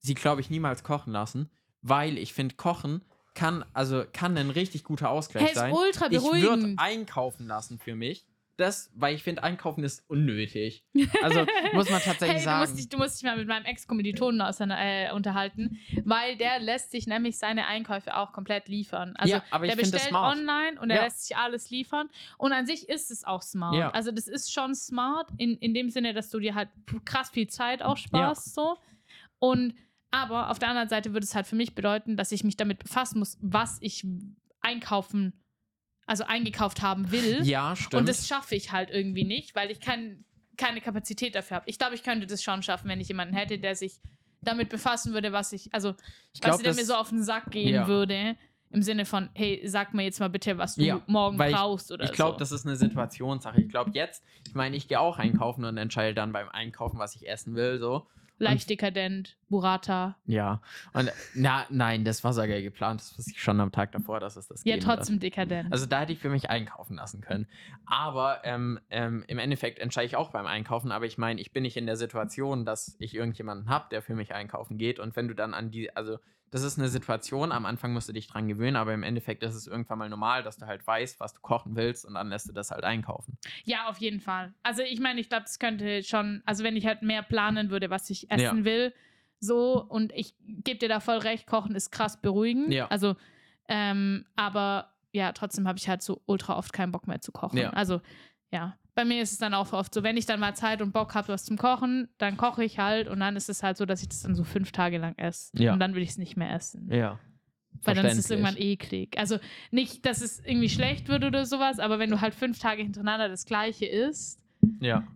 sie, glaube ich, niemals kochen lassen, weil ich finde, Kochen kann, also kann ein richtig guter Ausgleich Hey, sein. ultra Ich würde beruhigend. einkaufen lassen für mich. Das, weil ich finde, Einkaufen ist unnötig. Also muss man tatsächlich hey, sagen. Du musst, dich, du musst dich mal mit meinem Ex-Kommilitonen äh, unterhalten, weil der lässt sich nämlich seine Einkäufe auch komplett liefern. Also ja, aber der ich bestellt smart. online und er Ja. lässt sich alles liefern. Und an sich ist es auch smart. Ja. Also das ist schon smart in, in dem Sinne, dass du dir halt krass viel Zeit auch sparst. So. Und aber auf der anderen Seite würde es halt für mich bedeuten, dass ich mich damit befassen muss, was ich einkaufen, also eingekauft haben will. Ja, stimmt. Und das schaffe ich halt irgendwie nicht, weil ich kein, keine Kapazität dafür habe. Ich glaube, ich könnte das schon schaffen, wenn ich jemanden hätte, der sich damit befassen würde, was ich, also, ich weißt glaube, du, der mir so auf den Sack gehen Ja. würde, im Sinne von, hey, sag mir jetzt mal bitte, was du Ja, morgen ich- brauchst oder Ich glaube, so. das ist eine Situationssache. Ich glaube jetzt, ich meine, ich gehe auch einkaufen und entscheide dann beim Einkaufen, was ich essen will, so. Leicht dekadent, Burrata. Ja. Und na, nein, das war sogar geplant. Das wusste ich schon am Tag davor, dass es das Ja, geben wird. trotzdem dekadent. Also da hätte ich für mich einkaufen lassen können. Aber ähm, ähm, im Endeffekt entscheide ich auch beim Einkaufen. Aber ich meine, ich bin nicht in der Situation, dass ich irgendjemanden habe, der für mich einkaufen geht. Und wenn du dann an die, also das ist eine Situation, am Anfang musst du dich dran gewöhnen, aber im Endeffekt ist es irgendwann mal normal, dass du halt weißt, was du kochen willst und dann lässt du das halt einkaufen. Ja, auf jeden Fall. Also ich meine, ich glaube, das könnte schon, also wenn ich halt mehr planen würde, was ich essen Ja. will, so, und ich gebe dir da voll recht, Kochen ist krass beruhigend. Ja. Also, ähm, aber ja, trotzdem habe ich halt so ultra oft keinen Bock mehr zu kochen. Ja. Also, ja. Bei mir ist es dann auch oft so, wenn ich dann mal Zeit und Bock habe, was zum Kochen, dann koche ich halt und dann ist es halt so, dass ich das dann so fünf Tage lang esse. Ja. Und dann will ich es nicht mehr essen. Ja. Weil dann ist es irgendwann eklig. Also nicht, dass es irgendwie schlecht wird oder sowas, aber wenn du halt fünf Tage hintereinander das Gleiche isst, Ja.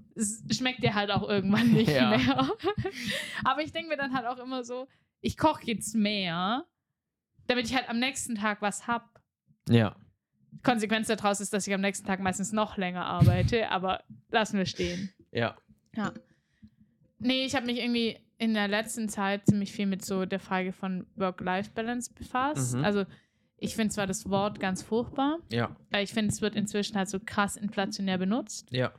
schmeckt dir halt auch irgendwann nicht Ja. mehr. aber ich denke mir dann halt auch immer so, ich koche jetzt mehr, damit ich halt am nächsten Tag was hab. Ja. Konsequenz daraus ist, dass ich am nächsten Tag meistens noch länger arbeite, aber lassen wir stehen. Ja. Ja. Nee, ich habe mich irgendwie in der letzten Zeit ziemlich viel mit so der Frage von Work-Life-Balance befasst. Mhm. Also ich finde zwar das Wort ganz furchtbar, Ja. weil ich finde, es wird inzwischen halt so krass inflationär benutzt. Ja.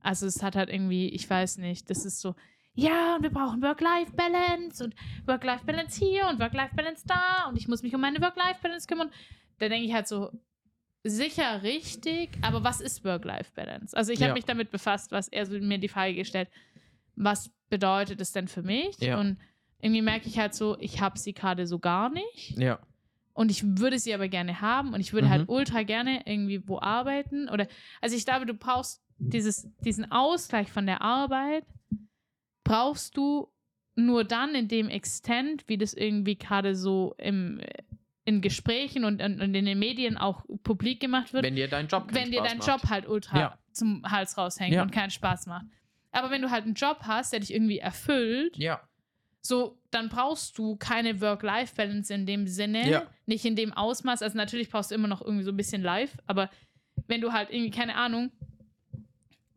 Also es hat halt irgendwie, ich weiß nicht, das ist so, ja, und wir brauchen Work-Life-Balance und Work-Life-Balance hier und Work-Life-Balance da und ich muss mich um meine Work-Life-Balance kümmern. Da denke ich halt so, sicher richtig, aber was ist Work-Life-Balance? Also ich habe Ja. mich damit befasst, was er so mir die Frage gestellt, was bedeutet es denn für mich? Ja. Und irgendwie merke ich halt so, ich habe sie gerade so gar nicht. Ja. Und ich würde sie aber gerne haben und ich würde Mhm. halt ultra gerne irgendwie wo arbeiten. Oder also ich glaube, du brauchst dieses, diesen Ausgleich von der Arbeit, brauchst du nur dann in dem Extent, wie das irgendwie gerade so im, in Gesprächen und, und, in den Medien auch publik gemacht wird, Wenn dir dein Job wenn dir dein macht. Job halt ultra Ja. zum Hals raushängt Ja. und keinen Spaß macht. Aber wenn du halt einen Job hast, der dich irgendwie erfüllt, Ja. so, dann brauchst du keine Work-Life-Balance in dem Sinne, Ja. nicht in dem Ausmaß. Also natürlich brauchst du immer noch irgendwie so ein bisschen live, aber wenn du halt irgendwie, keine Ahnung,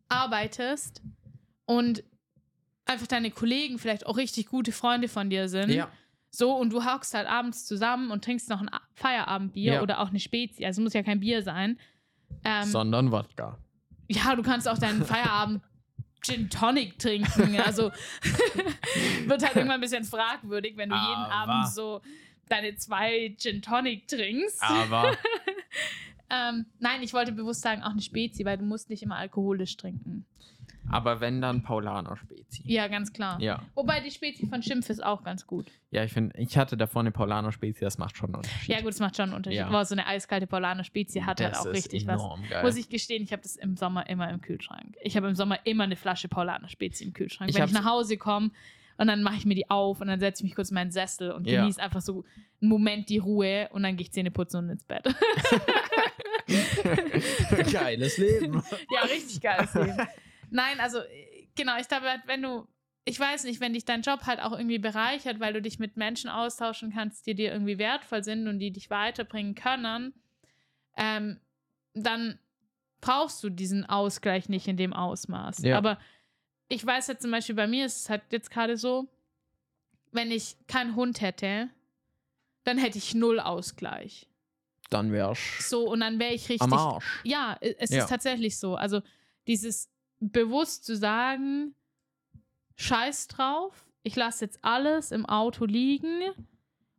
arbeitest und einfach deine Kollegen vielleicht auch richtig gute Freunde von dir sind, Ja. So und du hockst halt abends zusammen und trinkst noch ein Feierabendbier Ja. oder auch eine Spezi, also muss ja kein Bier sein. Ähm, Sondern Wodka. ja, du kannst auch deinen Feierabend Gin Tonic trinken. Also wird halt irgendwann ein bisschen fragwürdig, wenn du jeden Aber- Abend so deine zwei Gin Tonic trinkst. Aber Ähm, nein, ich wollte bewusst sagen, auch eine Spezi, weil du musst nicht immer alkoholisch trinken. Aber wenn dann Paulaner Spezi. Ja, ganz klar. Ja. Wobei die Spezi von Schimpf ist auch ganz gut. Ja, ich finde, ich hatte davor eine Paulaner Spezi, das macht schon einen Unterschied. Ja, gut, es macht schon einen Unterschied. Ja. Aber so eine eiskalte Paulaner Spezi hat halt das auch ist richtig was. geil. Muss ich gestehen, ich habe das im Sommer immer im Kühlschrank. Ich habe im Sommer immer eine Flasche Paulaner Spezi im Kühlschrank. Ich Wenn ich nach Hause komme und dann mache ich mir die auf und dann setze ich mich kurz in meinen Sessel und Ja. genieße einfach so einen Moment die Ruhe und dann gehe ich Zähne putzen und ins Bett. Geiles Leben. ja, richtig geiles Leben. Nein, also äh, genau, ich glaube, halt, wenn du, ich weiß nicht, wenn dich dein Job halt auch irgendwie bereichert, weil du dich mit Menschen austauschen kannst, die dir irgendwie wertvoll sind und die dich weiterbringen können, ähm, dann brauchst du diesen Ausgleich nicht in dem Ausmaß. Ja. Aber ich weiß halt zum Beispiel, bei mir ist es halt jetzt gerade so, wenn ich keinen Hund hätte, dann hätte ich null Ausgleich. Dann wär's So, und dann wäre ich richtig am Arsch. ja, es Ja. ist tatsächlich so. Also dieses bewusst zu sagen, scheiß drauf, ich lasse jetzt alles im Auto liegen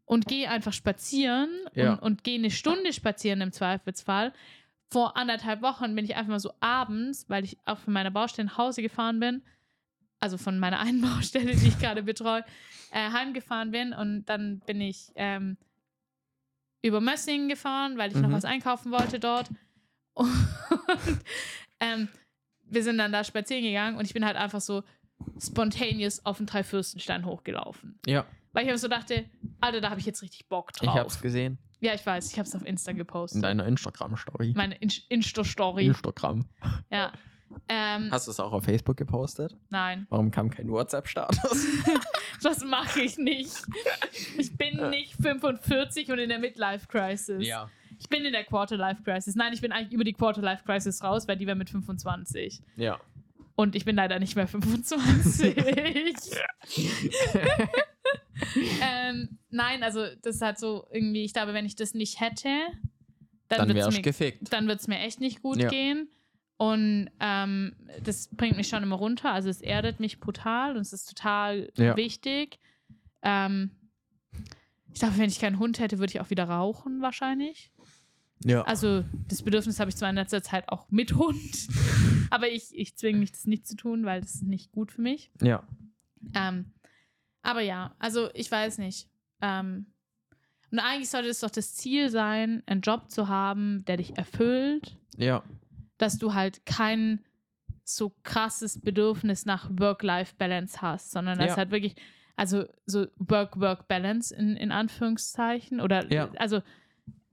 und gehe einfach spazieren Ja. und, und gehe eine Stunde spazieren im Zweifelsfall, vor anderthalb Wochen bin ich einfach mal so abends, weil ich auch von meiner Baustelle nach Hause gefahren bin, also von meiner einen Baustelle, die ich gerade betreue, äh, heimgefahren bin und dann bin ich ähm, über Mössingen gefahren, weil ich noch Mhm. was einkaufen wollte dort. Und ähm, wir sind dann da spazieren gegangen und ich bin halt einfach so spontaneous auf den Dreifürstenstein hochgelaufen. Ja, Weil ich mir so dachte, Alter, da habe ich jetzt richtig Bock ich drauf. hab's gesehen. Ja, ich weiß, ich habe es auf Insta In gepostet. deiner Instagram-Story. Meine In Insta-Story. Instagram. Ja. Ähm, Hast du es auch auf Facebook gepostet? nein, Warum kam kein WhatsApp-Status? das mache ich nicht. Ich bin nicht 45 und in der Midlife-Crisis. Ich bin in der Quarter-Life-Crisis. Nein, ich bin eigentlich über die Quarter-Life-Crisis raus, weil die wäre mit 25. Ja. Und ich bin leider nicht mehr 25. ähm, nein, also das ist halt so irgendwie, ich glaube, wenn ich das nicht hätte, dann, Dann wärst mir, gefickt. dann wird es mir echt nicht gut Ja. gehen. Und ähm, das bringt mich schon immer runter. Also es erdet mich brutal und es ist total Ja. wichtig. Ähm, ich glaube, wenn ich keinen Hund hätte, würde ich auch wieder rauchen wahrscheinlich. Ja. Also das Bedürfnis habe ich zwar in letzter Zeit auch mit Hund, aber ich, ich zwinge mich das nicht zu tun, weil das ist nicht gut für mich. ja. Ähm, aber ja, also ich weiß nicht. Ähm, und eigentlich sollte es doch das Ziel sein, einen Job zu haben, der dich erfüllt, Ja. dass du halt kein so krasses Bedürfnis nach Work-Life-Balance hast, sondern dass Ja. halt wirklich, also so Work-Work-Balance in, in Anführungszeichen oder Ja. also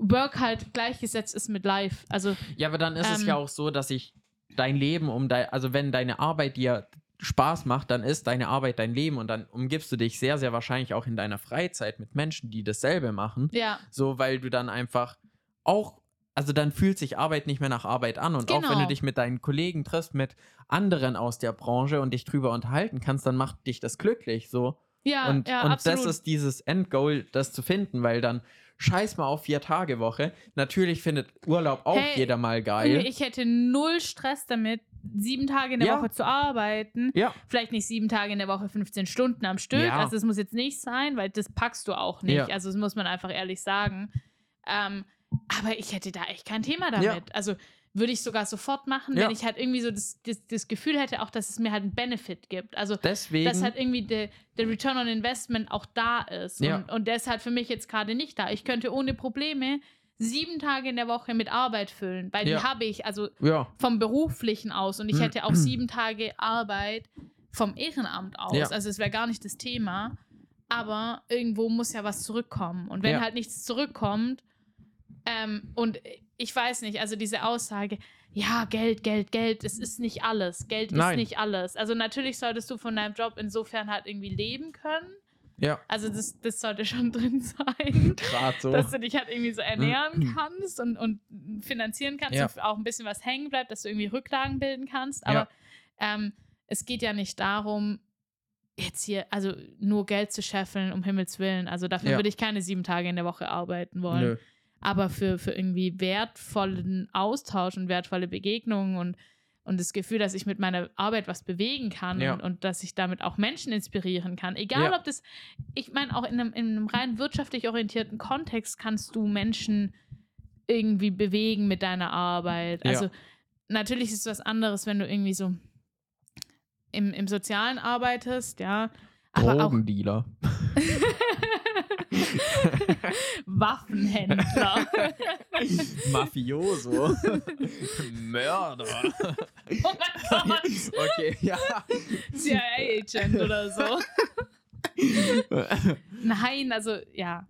Work halt gleichgesetzt ist mit Life. Also Ja, aber dann ist es Ähm, ja auch so, dass ich dein Leben um dein, also wenn deine Arbeit dir Spaß macht, dann ist deine Arbeit dein Leben und dann umgibst du dich sehr, sehr wahrscheinlich auch in deiner Freizeit mit Menschen, die dasselbe machen. ja, So, weil du dann einfach auch, also dann fühlt sich Arbeit nicht mehr nach Arbeit an. Und auch wenn Genau. du dich mit deinen Kollegen triffst, mit anderen aus der Branche und dich drüber unterhalten kannst, dann macht dich das glücklich. So. Ja, und ja, und absolut. das ist dieses Endgoal, das zu finden, weil dann scheiß mal auf vier Tage Woche. Natürlich findet Urlaub auch Hey, jeder mal geil. Ich hätte null Stress damit, sieben Tage in der Ja. Woche zu arbeiten. ja, Vielleicht nicht sieben Tage in der Woche, 15 Stunden am Stück. Ja. Also das muss jetzt nicht sein, weil das packst du auch nicht. Ja. Also das muss man einfach ehrlich sagen. Ähm, aber ich hätte da echt kein Thema damit. Also würde ich sogar sofort machen, Ja. wenn ich halt irgendwie so das, das, das Gefühl hätte, auch dass es mir halt einen Benefit gibt. Also deswegen. dass halt irgendwie der der Return on Investment auch da ist. Ja. Und, und der ist halt für mich jetzt gerade nicht da. Ich könnte ohne Probleme sieben Tage in der Woche mit Arbeit füllen, weil Ja. die habe ich, also ja, vom Beruflichen aus. Und ich Mhm. hätte auch sieben Tage Arbeit vom Ehrenamt aus. Ja. Also es wäre gar nicht das Thema. Aber irgendwo muss ja was zurückkommen. Und wenn halt nichts zurückkommt, ähm, und ich weiß nicht, also diese Aussage, ja, Geld, Geld, Geld, es ist nicht alles. Geld Nein. ist nicht alles. Also natürlich solltest du von deinem Job insofern halt irgendwie leben können. ja, Also das, das sollte schon drin sein. gerade so. Dass du dich halt irgendwie so ernähren kannst und, und finanzieren kannst Ja. und auch ein bisschen was hängen bleibt, dass du irgendwie Rücklagen bilden kannst. Aber ähm, es geht ja nicht darum, jetzt hier, also nur Geld zu scheffeln, um Himmels Willen. Also dafür Ja. würde ich keine sieben Tage in der Woche arbeiten wollen. Nö. Aber für, für irgendwie wertvollen Austausch und wertvolle Begegnungen und, und das Gefühl, dass ich mit meiner Arbeit was bewegen kann Ja. und, und dass ich damit auch Menschen inspirieren kann. Egal, Ja. ob das, ich meine, auch in einem, in einem rein wirtschaftlich orientierten Kontext kannst du Menschen irgendwie bewegen mit deiner Arbeit. Ja. Also natürlich ist es was anderes, wenn du irgendwie so im, im Sozialen arbeitest, ja. Aber Drogendealer. Waffenhändler. Mafioso. Mörder. oh mein Gott. Okay, ja. CIA-Agent oder so. Nein, also ja.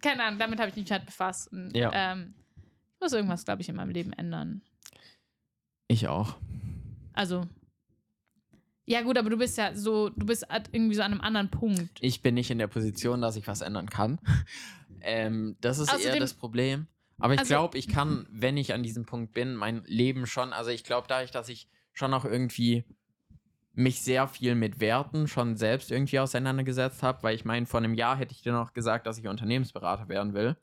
Keine Ahnung, damit habe ich mich halt befasst. Und, Ja. ähm, ich muss irgendwas, glaube ich, in meinem Leben ändern. Ich auch. Also. Ja, gut, aber du bist ja so, du bist irgendwie so an einem anderen Punkt. Ich bin nicht in der Position, dass ich was ändern kann. Ähm, das ist eher Außerdem- das Problem. Aber ich Also- glaube, ich kann, wenn ich an diesem Punkt bin, mein Leben schon, also ich glaube dadurch, dass ich schon auch irgendwie mich sehr viel mit Werten schon selbst irgendwie auseinandergesetzt habe, weil ich meine, vor einem Jahr hätte ich dir noch gesagt, dass ich Unternehmensberater werden will.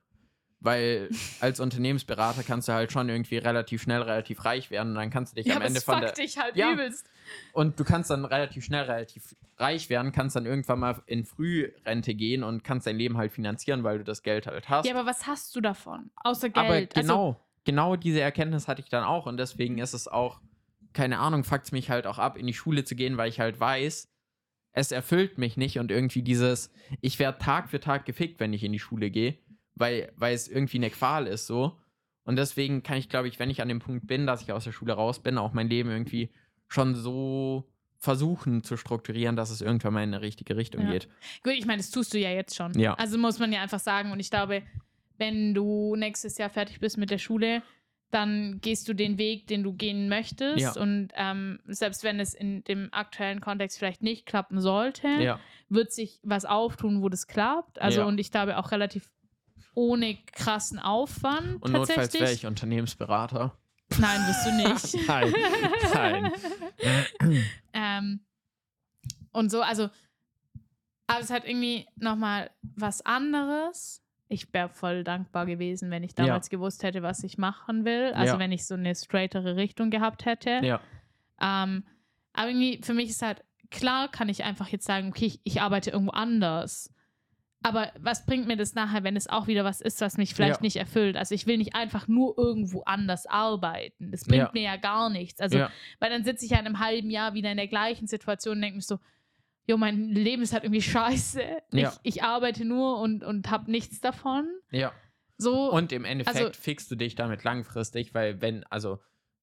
Weil als Unternehmensberater kannst du halt schon irgendwie relativ schnell relativ reich werden und dann kannst du dich Ja, am Ende von der dich halt Ja. übelst. und du kannst dann relativ schnell relativ reich werden, kannst dann irgendwann mal in Frührente gehen und kannst dein Leben halt finanzieren, weil du das Geld halt hast. Ja, aber was hast du davon? Außer Geld. Aber Also, genau, genau diese Erkenntnis hatte ich dann auch und deswegen ist es auch, keine Ahnung, fuckt es mich halt auch ab, in die Schule zu gehen, weil ich halt weiß, es erfüllt mich nicht und irgendwie dieses, ich werde Tag für Tag gefickt, wenn ich in die Schule gehe, weil, weil es irgendwie eine Qual ist so. Und deswegen kann ich, glaube ich, wenn ich an dem Punkt bin, dass ich aus der Schule raus bin, auch mein Leben irgendwie schon so versuchen zu strukturieren, dass es irgendwann mal in eine richtige Richtung Ja. geht. Gut, ich meine, das tust du ja jetzt schon. Ja. Also muss man ja einfach sagen. Und ich glaube, wenn du nächstes Jahr fertig bist mit der Schule, dann gehst du den Weg, den du gehen möchtest. Ja. Und ähm, selbst wenn es in dem aktuellen Kontext vielleicht nicht klappen sollte, Ja, wird sich was auftun, wo das klappt. Also Ja. und ich glaube auch relativ ohne krassen Aufwand und notfalls wäre ich Unternehmensberater. Nein, bist du nicht. Nein, nein. ähm, und so, also, aber es hat irgendwie nochmal was anderes. Ich wäre voll dankbar gewesen, wenn ich damals gewusst hätte, was ich machen will. Also Ja. wenn ich so eine straightere Richtung gehabt hätte. Ja, Ähm, aber irgendwie, für mich ist halt, klar kann ich einfach jetzt sagen, okay, ich, ich arbeite irgendwo anders. Aber was bringt mir das nachher, wenn es auch wieder was ist, was mich vielleicht Ja. nicht erfüllt? Also ich will nicht einfach nur irgendwo anders arbeiten. Das bringt Ja. mir ja gar nichts. Also, ja, weil dann sitze ich ja in einem halben Jahr wieder in der gleichen Situation und denke mir so, jo, mein Leben ist halt irgendwie scheiße. Ich, ich arbeite nur und, und habe nichts davon. ja. So, Und im Endeffekt Also- fixst du dich damit langfristig, weil wenn, also,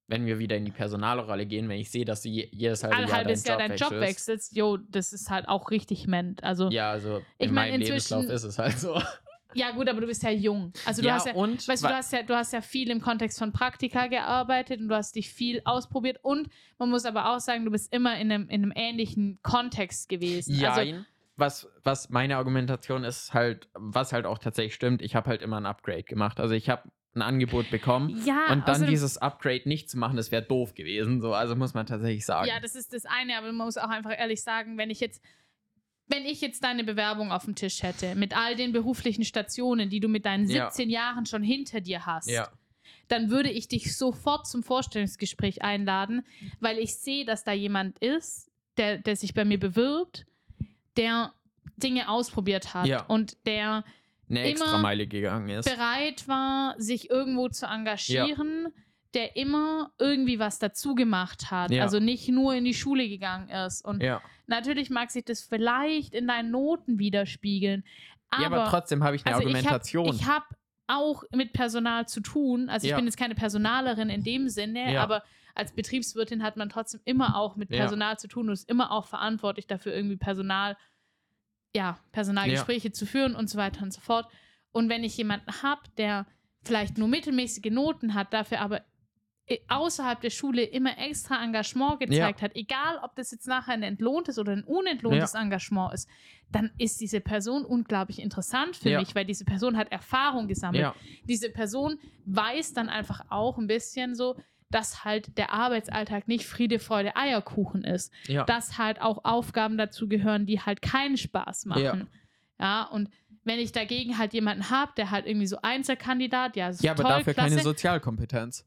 wenn wir wieder in die Personalrolle gehen, wenn ich sehe, dass du je, jedes halbe Jahr Jahr deinen deinen Job Job wechselst. jo, das ist halt auch richtig ment. Also, Ja, also Ich in mein, meinem inzwischen- Lebenslauf ist es halt so. Ja, gut, aber du bist ja jung. Also du ja, hast ja, und weißt du, du hast ja, du hast ja viel im Kontext von Praktika gearbeitet und du hast dich viel ausprobiert und man muss aber auch sagen, du bist immer in einem, in einem ähnlichen Kontext gewesen. ja, Also, was, was meine Argumentation ist halt, was halt auch tatsächlich stimmt, ich habe halt immer ein Upgrade gemacht. Also ich habe ein Angebot bekommen ja, und dann außerdem- dieses Upgrade nicht zu machen, das wäre doof gewesen. So, also muss man tatsächlich sagen. Ja, das ist das eine, aber man muss auch einfach ehrlich sagen, wenn ich jetzt, wenn ich jetzt deine Bewerbung auf dem Tisch hätte, mit all den beruflichen Stationen, die du mit deinen Ja. 17 Jahren schon hinter dir hast, ja, dann würde ich dich sofort zum Vorstellungsgespräch einladen, weil ich sehe, dass da jemand ist, der, der sich bei mir bewirbt, der Dinge ausprobiert hat Ja. und der eine immer Extrameile gegangen ist. bereit war, sich irgendwo zu engagieren, der immer irgendwie was dazu gemacht hat. Ja. Also nicht nur in die Schule gegangen ist. Und Ja. natürlich mag sich das vielleicht in deinen Noten widerspiegeln. Aber, ja, aber trotzdem habe ich eine also Argumentation. Ich habe hab auch mit Personal zu tun. Also ich Ja. bin jetzt keine Personalerin in dem Sinne, Ja. aber als Betriebswirtin hat man trotzdem immer auch mit Ja. Personal zu tun und ist immer auch verantwortlich dafür, irgendwie Personal, ja, Personalgespräche zu führen und so weiter und so fort. Und wenn ich jemanden habe, der vielleicht nur mittelmäßige Noten hat, dafür aber i- außerhalb der Schule immer extra Engagement gezeigt hat, egal ob das jetzt nachher ein entlohntes oder ein unentlohntes Engagement ist, dann ist diese Person unglaublich interessant für Ja. mich, weil diese Person hat Erfahrung gesammelt. ja, Diese Person weiß dann einfach auch ein bisschen so, dass halt der Arbeitsalltag nicht Friede, Freude, Eierkuchen ist. ja. Dass halt auch Aufgaben dazu gehören, die halt keinen Spaß machen. Ja, und wenn ich dagegen halt jemanden habe, der halt irgendwie so Einzelkandidat, ja, ist ja, aber toll, dafür klasse. keine Sozialkompetenz.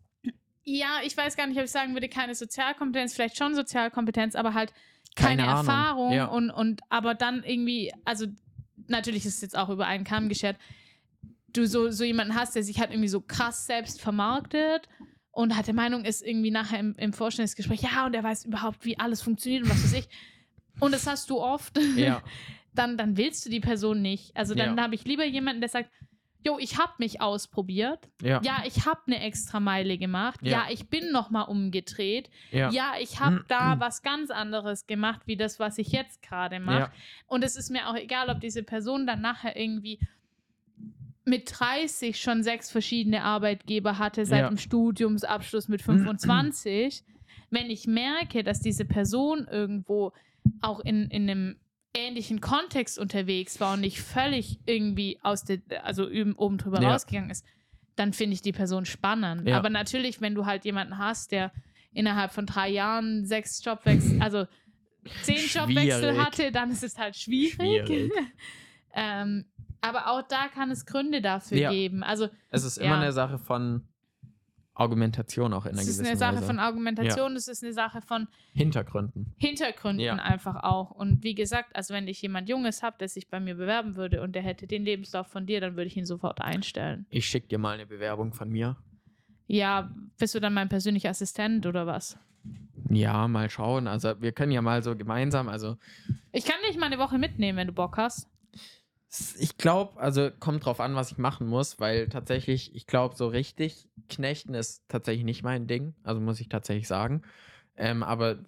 Ja, ich weiß gar nicht, ob ich sagen würde, keine Sozialkompetenz, vielleicht schon Sozialkompetenz, aber halt keine, Keine Erfahrung ja. und, und aber dann irgendwie, also natürlich ist es jetzt auch über einen Kamm geschert, du so, so jemanden hast, der sich halt irgendwie so krass selbst vermarktet und hat der Meinung ist irgendwie nachher im, im Vorstellungsgespräch, ja, und er weiß überhaupt, wie alles funktioniert und was weiß ich. Und das hast du oft. Ja, dann, dann willst du die Person nicht. Also dann Ja. habe ich lieber jemanden, der sagt, jo, ich habe mich ausprobiert. ja, Ja, ich habe eine extra Meile gemacht. Ja, Ja. ich bin noch mal umgedreht. ja, Ja, ich habe da was ganz anderes gemacht, wie das, was ich jetzt gerade mache. ja, Und es ist mir auch egal, ob diese Person dann nachher irgendwie mit 30 schon sechs verschiedene Arbeitgeber hatte seit Ja. dem Studiumsabschluss mit 25. Wenn ich merke, dass diese Person irgendwo auch in, in einem ähnlichen Kontext unterwegs war und nicht völlig irgendwie aus der, also oben drüber Ja. rausgegangen ist, dann finde ich die Person spannend. Ja. Aber natürlich, wenn du halt jemanden hast, der innerhalb von drei Jahren sechs Jobwechsel, also zehn Jobwechsel Schwierig. hatte, dann ist es halt schwierig. Schwierig. ähm, aber auch da kann es Gründe dafür Ja. geben. Also Es ist Ja. immer eine Sache von Argumentation auch in einer es ist gewissen eine Sache Weise. von Argumentation, es ist eine Sache von Hintergründen. Hintergründen Ja. einfach auch. Und wie gesagt, also wenn ich jemand Junges habe, der sich bei mir bewerben würde und der hätte den Lebenslauf von dir, dann würde ich ihn sofort einstellen. Ich schicke dir mal eine Bewerbung von mir. Ja, bist du dann mein persönlicher Assistent oder was? Ja, mal schauen. Also wir können ja mal so gemeinsam, also Ich kann dich mal eine Woche mitnehmen, wenn du Bock hast. Ich glaube, also kommt drauf an, was ich machen muss, weil tatsächlich, ich glaube, so richtig knechten ist tatsächlich nicht mein Ding. Also muss ich tatsächlich sagen. Ähm, aber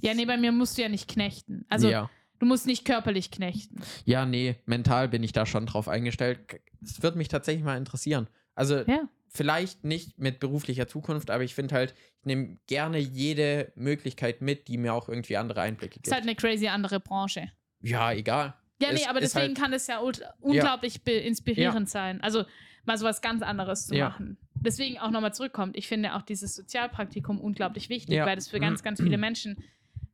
Ja, nee, bei mir musst du ja nicht knechten. Also ja. du musst nicht körperlich knechten. ja, nee, mental bin ich da schon drauf eingestellt. Es würde mich tatsächlich mal interessieren. Also Ja. vielleicht nicht mit beruflicher Zukunft, aber ich finde halt, ich nehme gerne jede Möglichkeit mit, die mir auch irgendwie andere Einblicke gibt. Ist halt eine crazy andere Branche. ja, egal. Ja, nee, aber ist deswegen halt- kann es ja unglaublich be- inspirierend sein. Also mal sowas ganz anderes zu Ja. machen. Deswegen auch nochmal zurückkommt. Ich finde auch dieses Sozialpraktikum unglaublich wichtig, Ja. weil das für ganz, ganz viele Menschen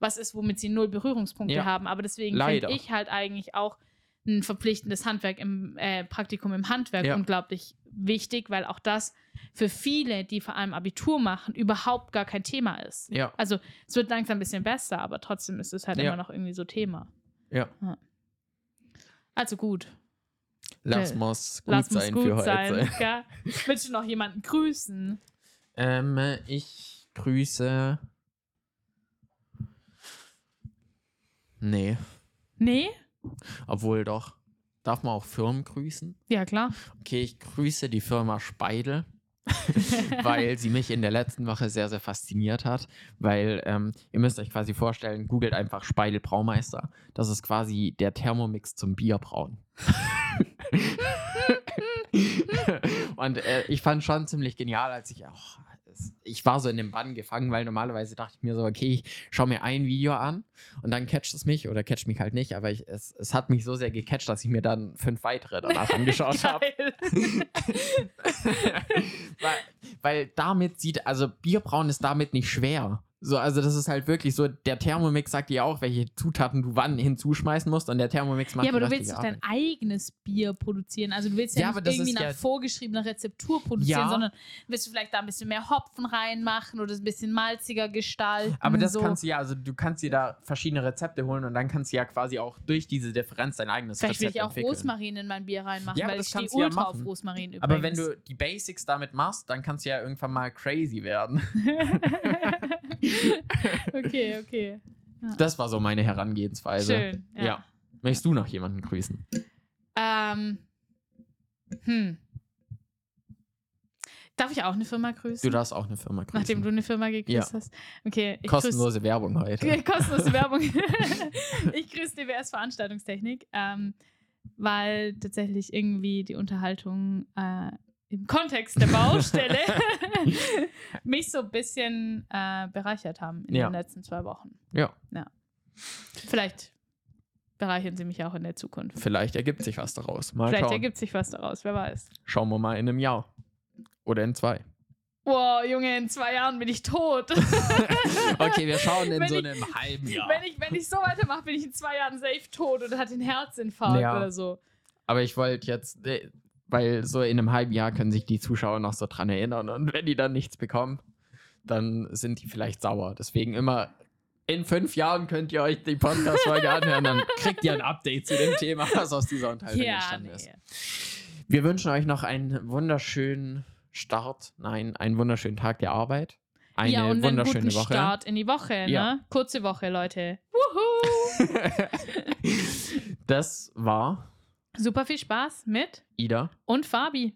was ist, womit sie null Berührungspunkte Ja. haben. Aber deswegen finde ich halt eigentlich auch ein verpflichtendes Handwerk im äh, Praktikum im Handwerk Ja. unglaublich wichtig, weil auch das für viele, die vor allem Abitur machen, überhaupt gar kein Thema ist. Ja, Also es wird langsam ein bisschen besser, aber trotzdem ist es halt Ja. immer noch irgendwie so Thema. ja. Also gut. Lass muss gut Lass sein gut für heute. sein. Gell? Willst du noch jemanden grüßen? Ähm, ich grüße. Nee, Nee? obwohl doch. Darf man auch Firmen grüßen? Ja, klar. Okay, ich grüße die Firma Speidel, weil sie mich in der letzten Woche sehr, sehr fasziniert hat. Weil ähm, ihr müsst euch quasi vorstellen, googelt einfach Speidel Braumeister. Das ist quasi der Thermomix zum Bierbrauen. Und äh, ich fand schon ziemlich genial, als ich auch. Ich war so in dem Bann gefangen, weil normalerweise dachte ich mir so, okay, ich schaue mir ein Video an und dann catcht es mich oder catcht mich halt nicht, aber ich, es, es hat mich so sehr gecatcht, dass ich mir dann fünf weitere danach angeschaut habe. Weil, weil damit sieht, also Bierbrauen ist damit nicht schwer. So, also das ist halt wirklich so, der Thermomix sagt dir auch, welche Zutaten du wann hinzuschmeißen musst und der Thermomix macht Ja, aber du willst doch dein eigenes Bier produzieren. Also du willst ja, Ja, nicht irgendwie nach ja- vorgeschriebener Rezeptur produzieren, Ja. sondern willst du vielleicht da ein bisschen mehr Hopfen reinmachen oder es ein bisschen malziger gestalten. Aber das so. kannst du ja, also du kannst dir da verschiedene Rezepte holen und dann kannst du ja quasi auch durch diese Differenz dein eigenes Vielleicht will Rezept ich auch entwickeln. Rosmarin in mein Bier reinmachen, Ja, weil das ich stehe du ja ultra auf. Rosmarin übrigens. Aber wenn du die Basics damit machst, dann kannst du ja irgendwann mal crazy werden. okay, okay. Das war so meine Herangehensweise. Schön. Ja. Ja. Möchtest du noch jemanden grüßen? Ähm, hm. Darf ich auch eine Firma grüßen? Du darfst auch eine Firma grüßen. Nachdem du eine Firma gegrüßt Ja. hast. Okay, Kostenlose Werbung heute. Kostenlose Werbung. ich grüße DWS Veranstaltungstechnik, ähm, weil tatsächlich irgendwie die Unterhaltung äh, im Kontext der Baustelle mich so ein bisschen äh, bereichert haben in Ja. den letzten zwei Wochen. Ja, Vielleicht bereichern sie mich auch in der Zukunft. vielleicht ergibt sich was daraus. Mal Vielleicht schauen. ergibt sich was daraus, wer weiß. Schauen wir mal in einem Jahr. Oder in zwei. Boah, Junge, in zwei Jahren bin ich tot. Okay, wir schauen in Wenn so ich- einem halben Jahr. wenn, ich, wenn ich so weitermache, bin ich in zwei Jahren safe tot oder hatte einen Herzinfarkt Ja. oder so. Aber ich wollte jetzt, äh, weil so in einem halben Jahr können sich die Zuschauer noch so dran erinnern und wenn die dann nichts bekommen, dann sind die vielleicht sauer. Deswegen immer in fünf Jahren könnt ihr euch die Podcast-Folge anhören, dann kriegt ihr ein Update zu dem Thema, was aus dieser Unterhaltung Ja, entstanden nee. ist. Wir wünschen euch noch einen wunderschönen Start, nein, einen wunderschönen Tag der Arbeit. Eine ja, und einen wunderschöne guten Woche. Start in die Woche, Ja. ne? Kurze Woche, Leute. Wuhu! das war Super viel Spaß mit Ida. und Fabi.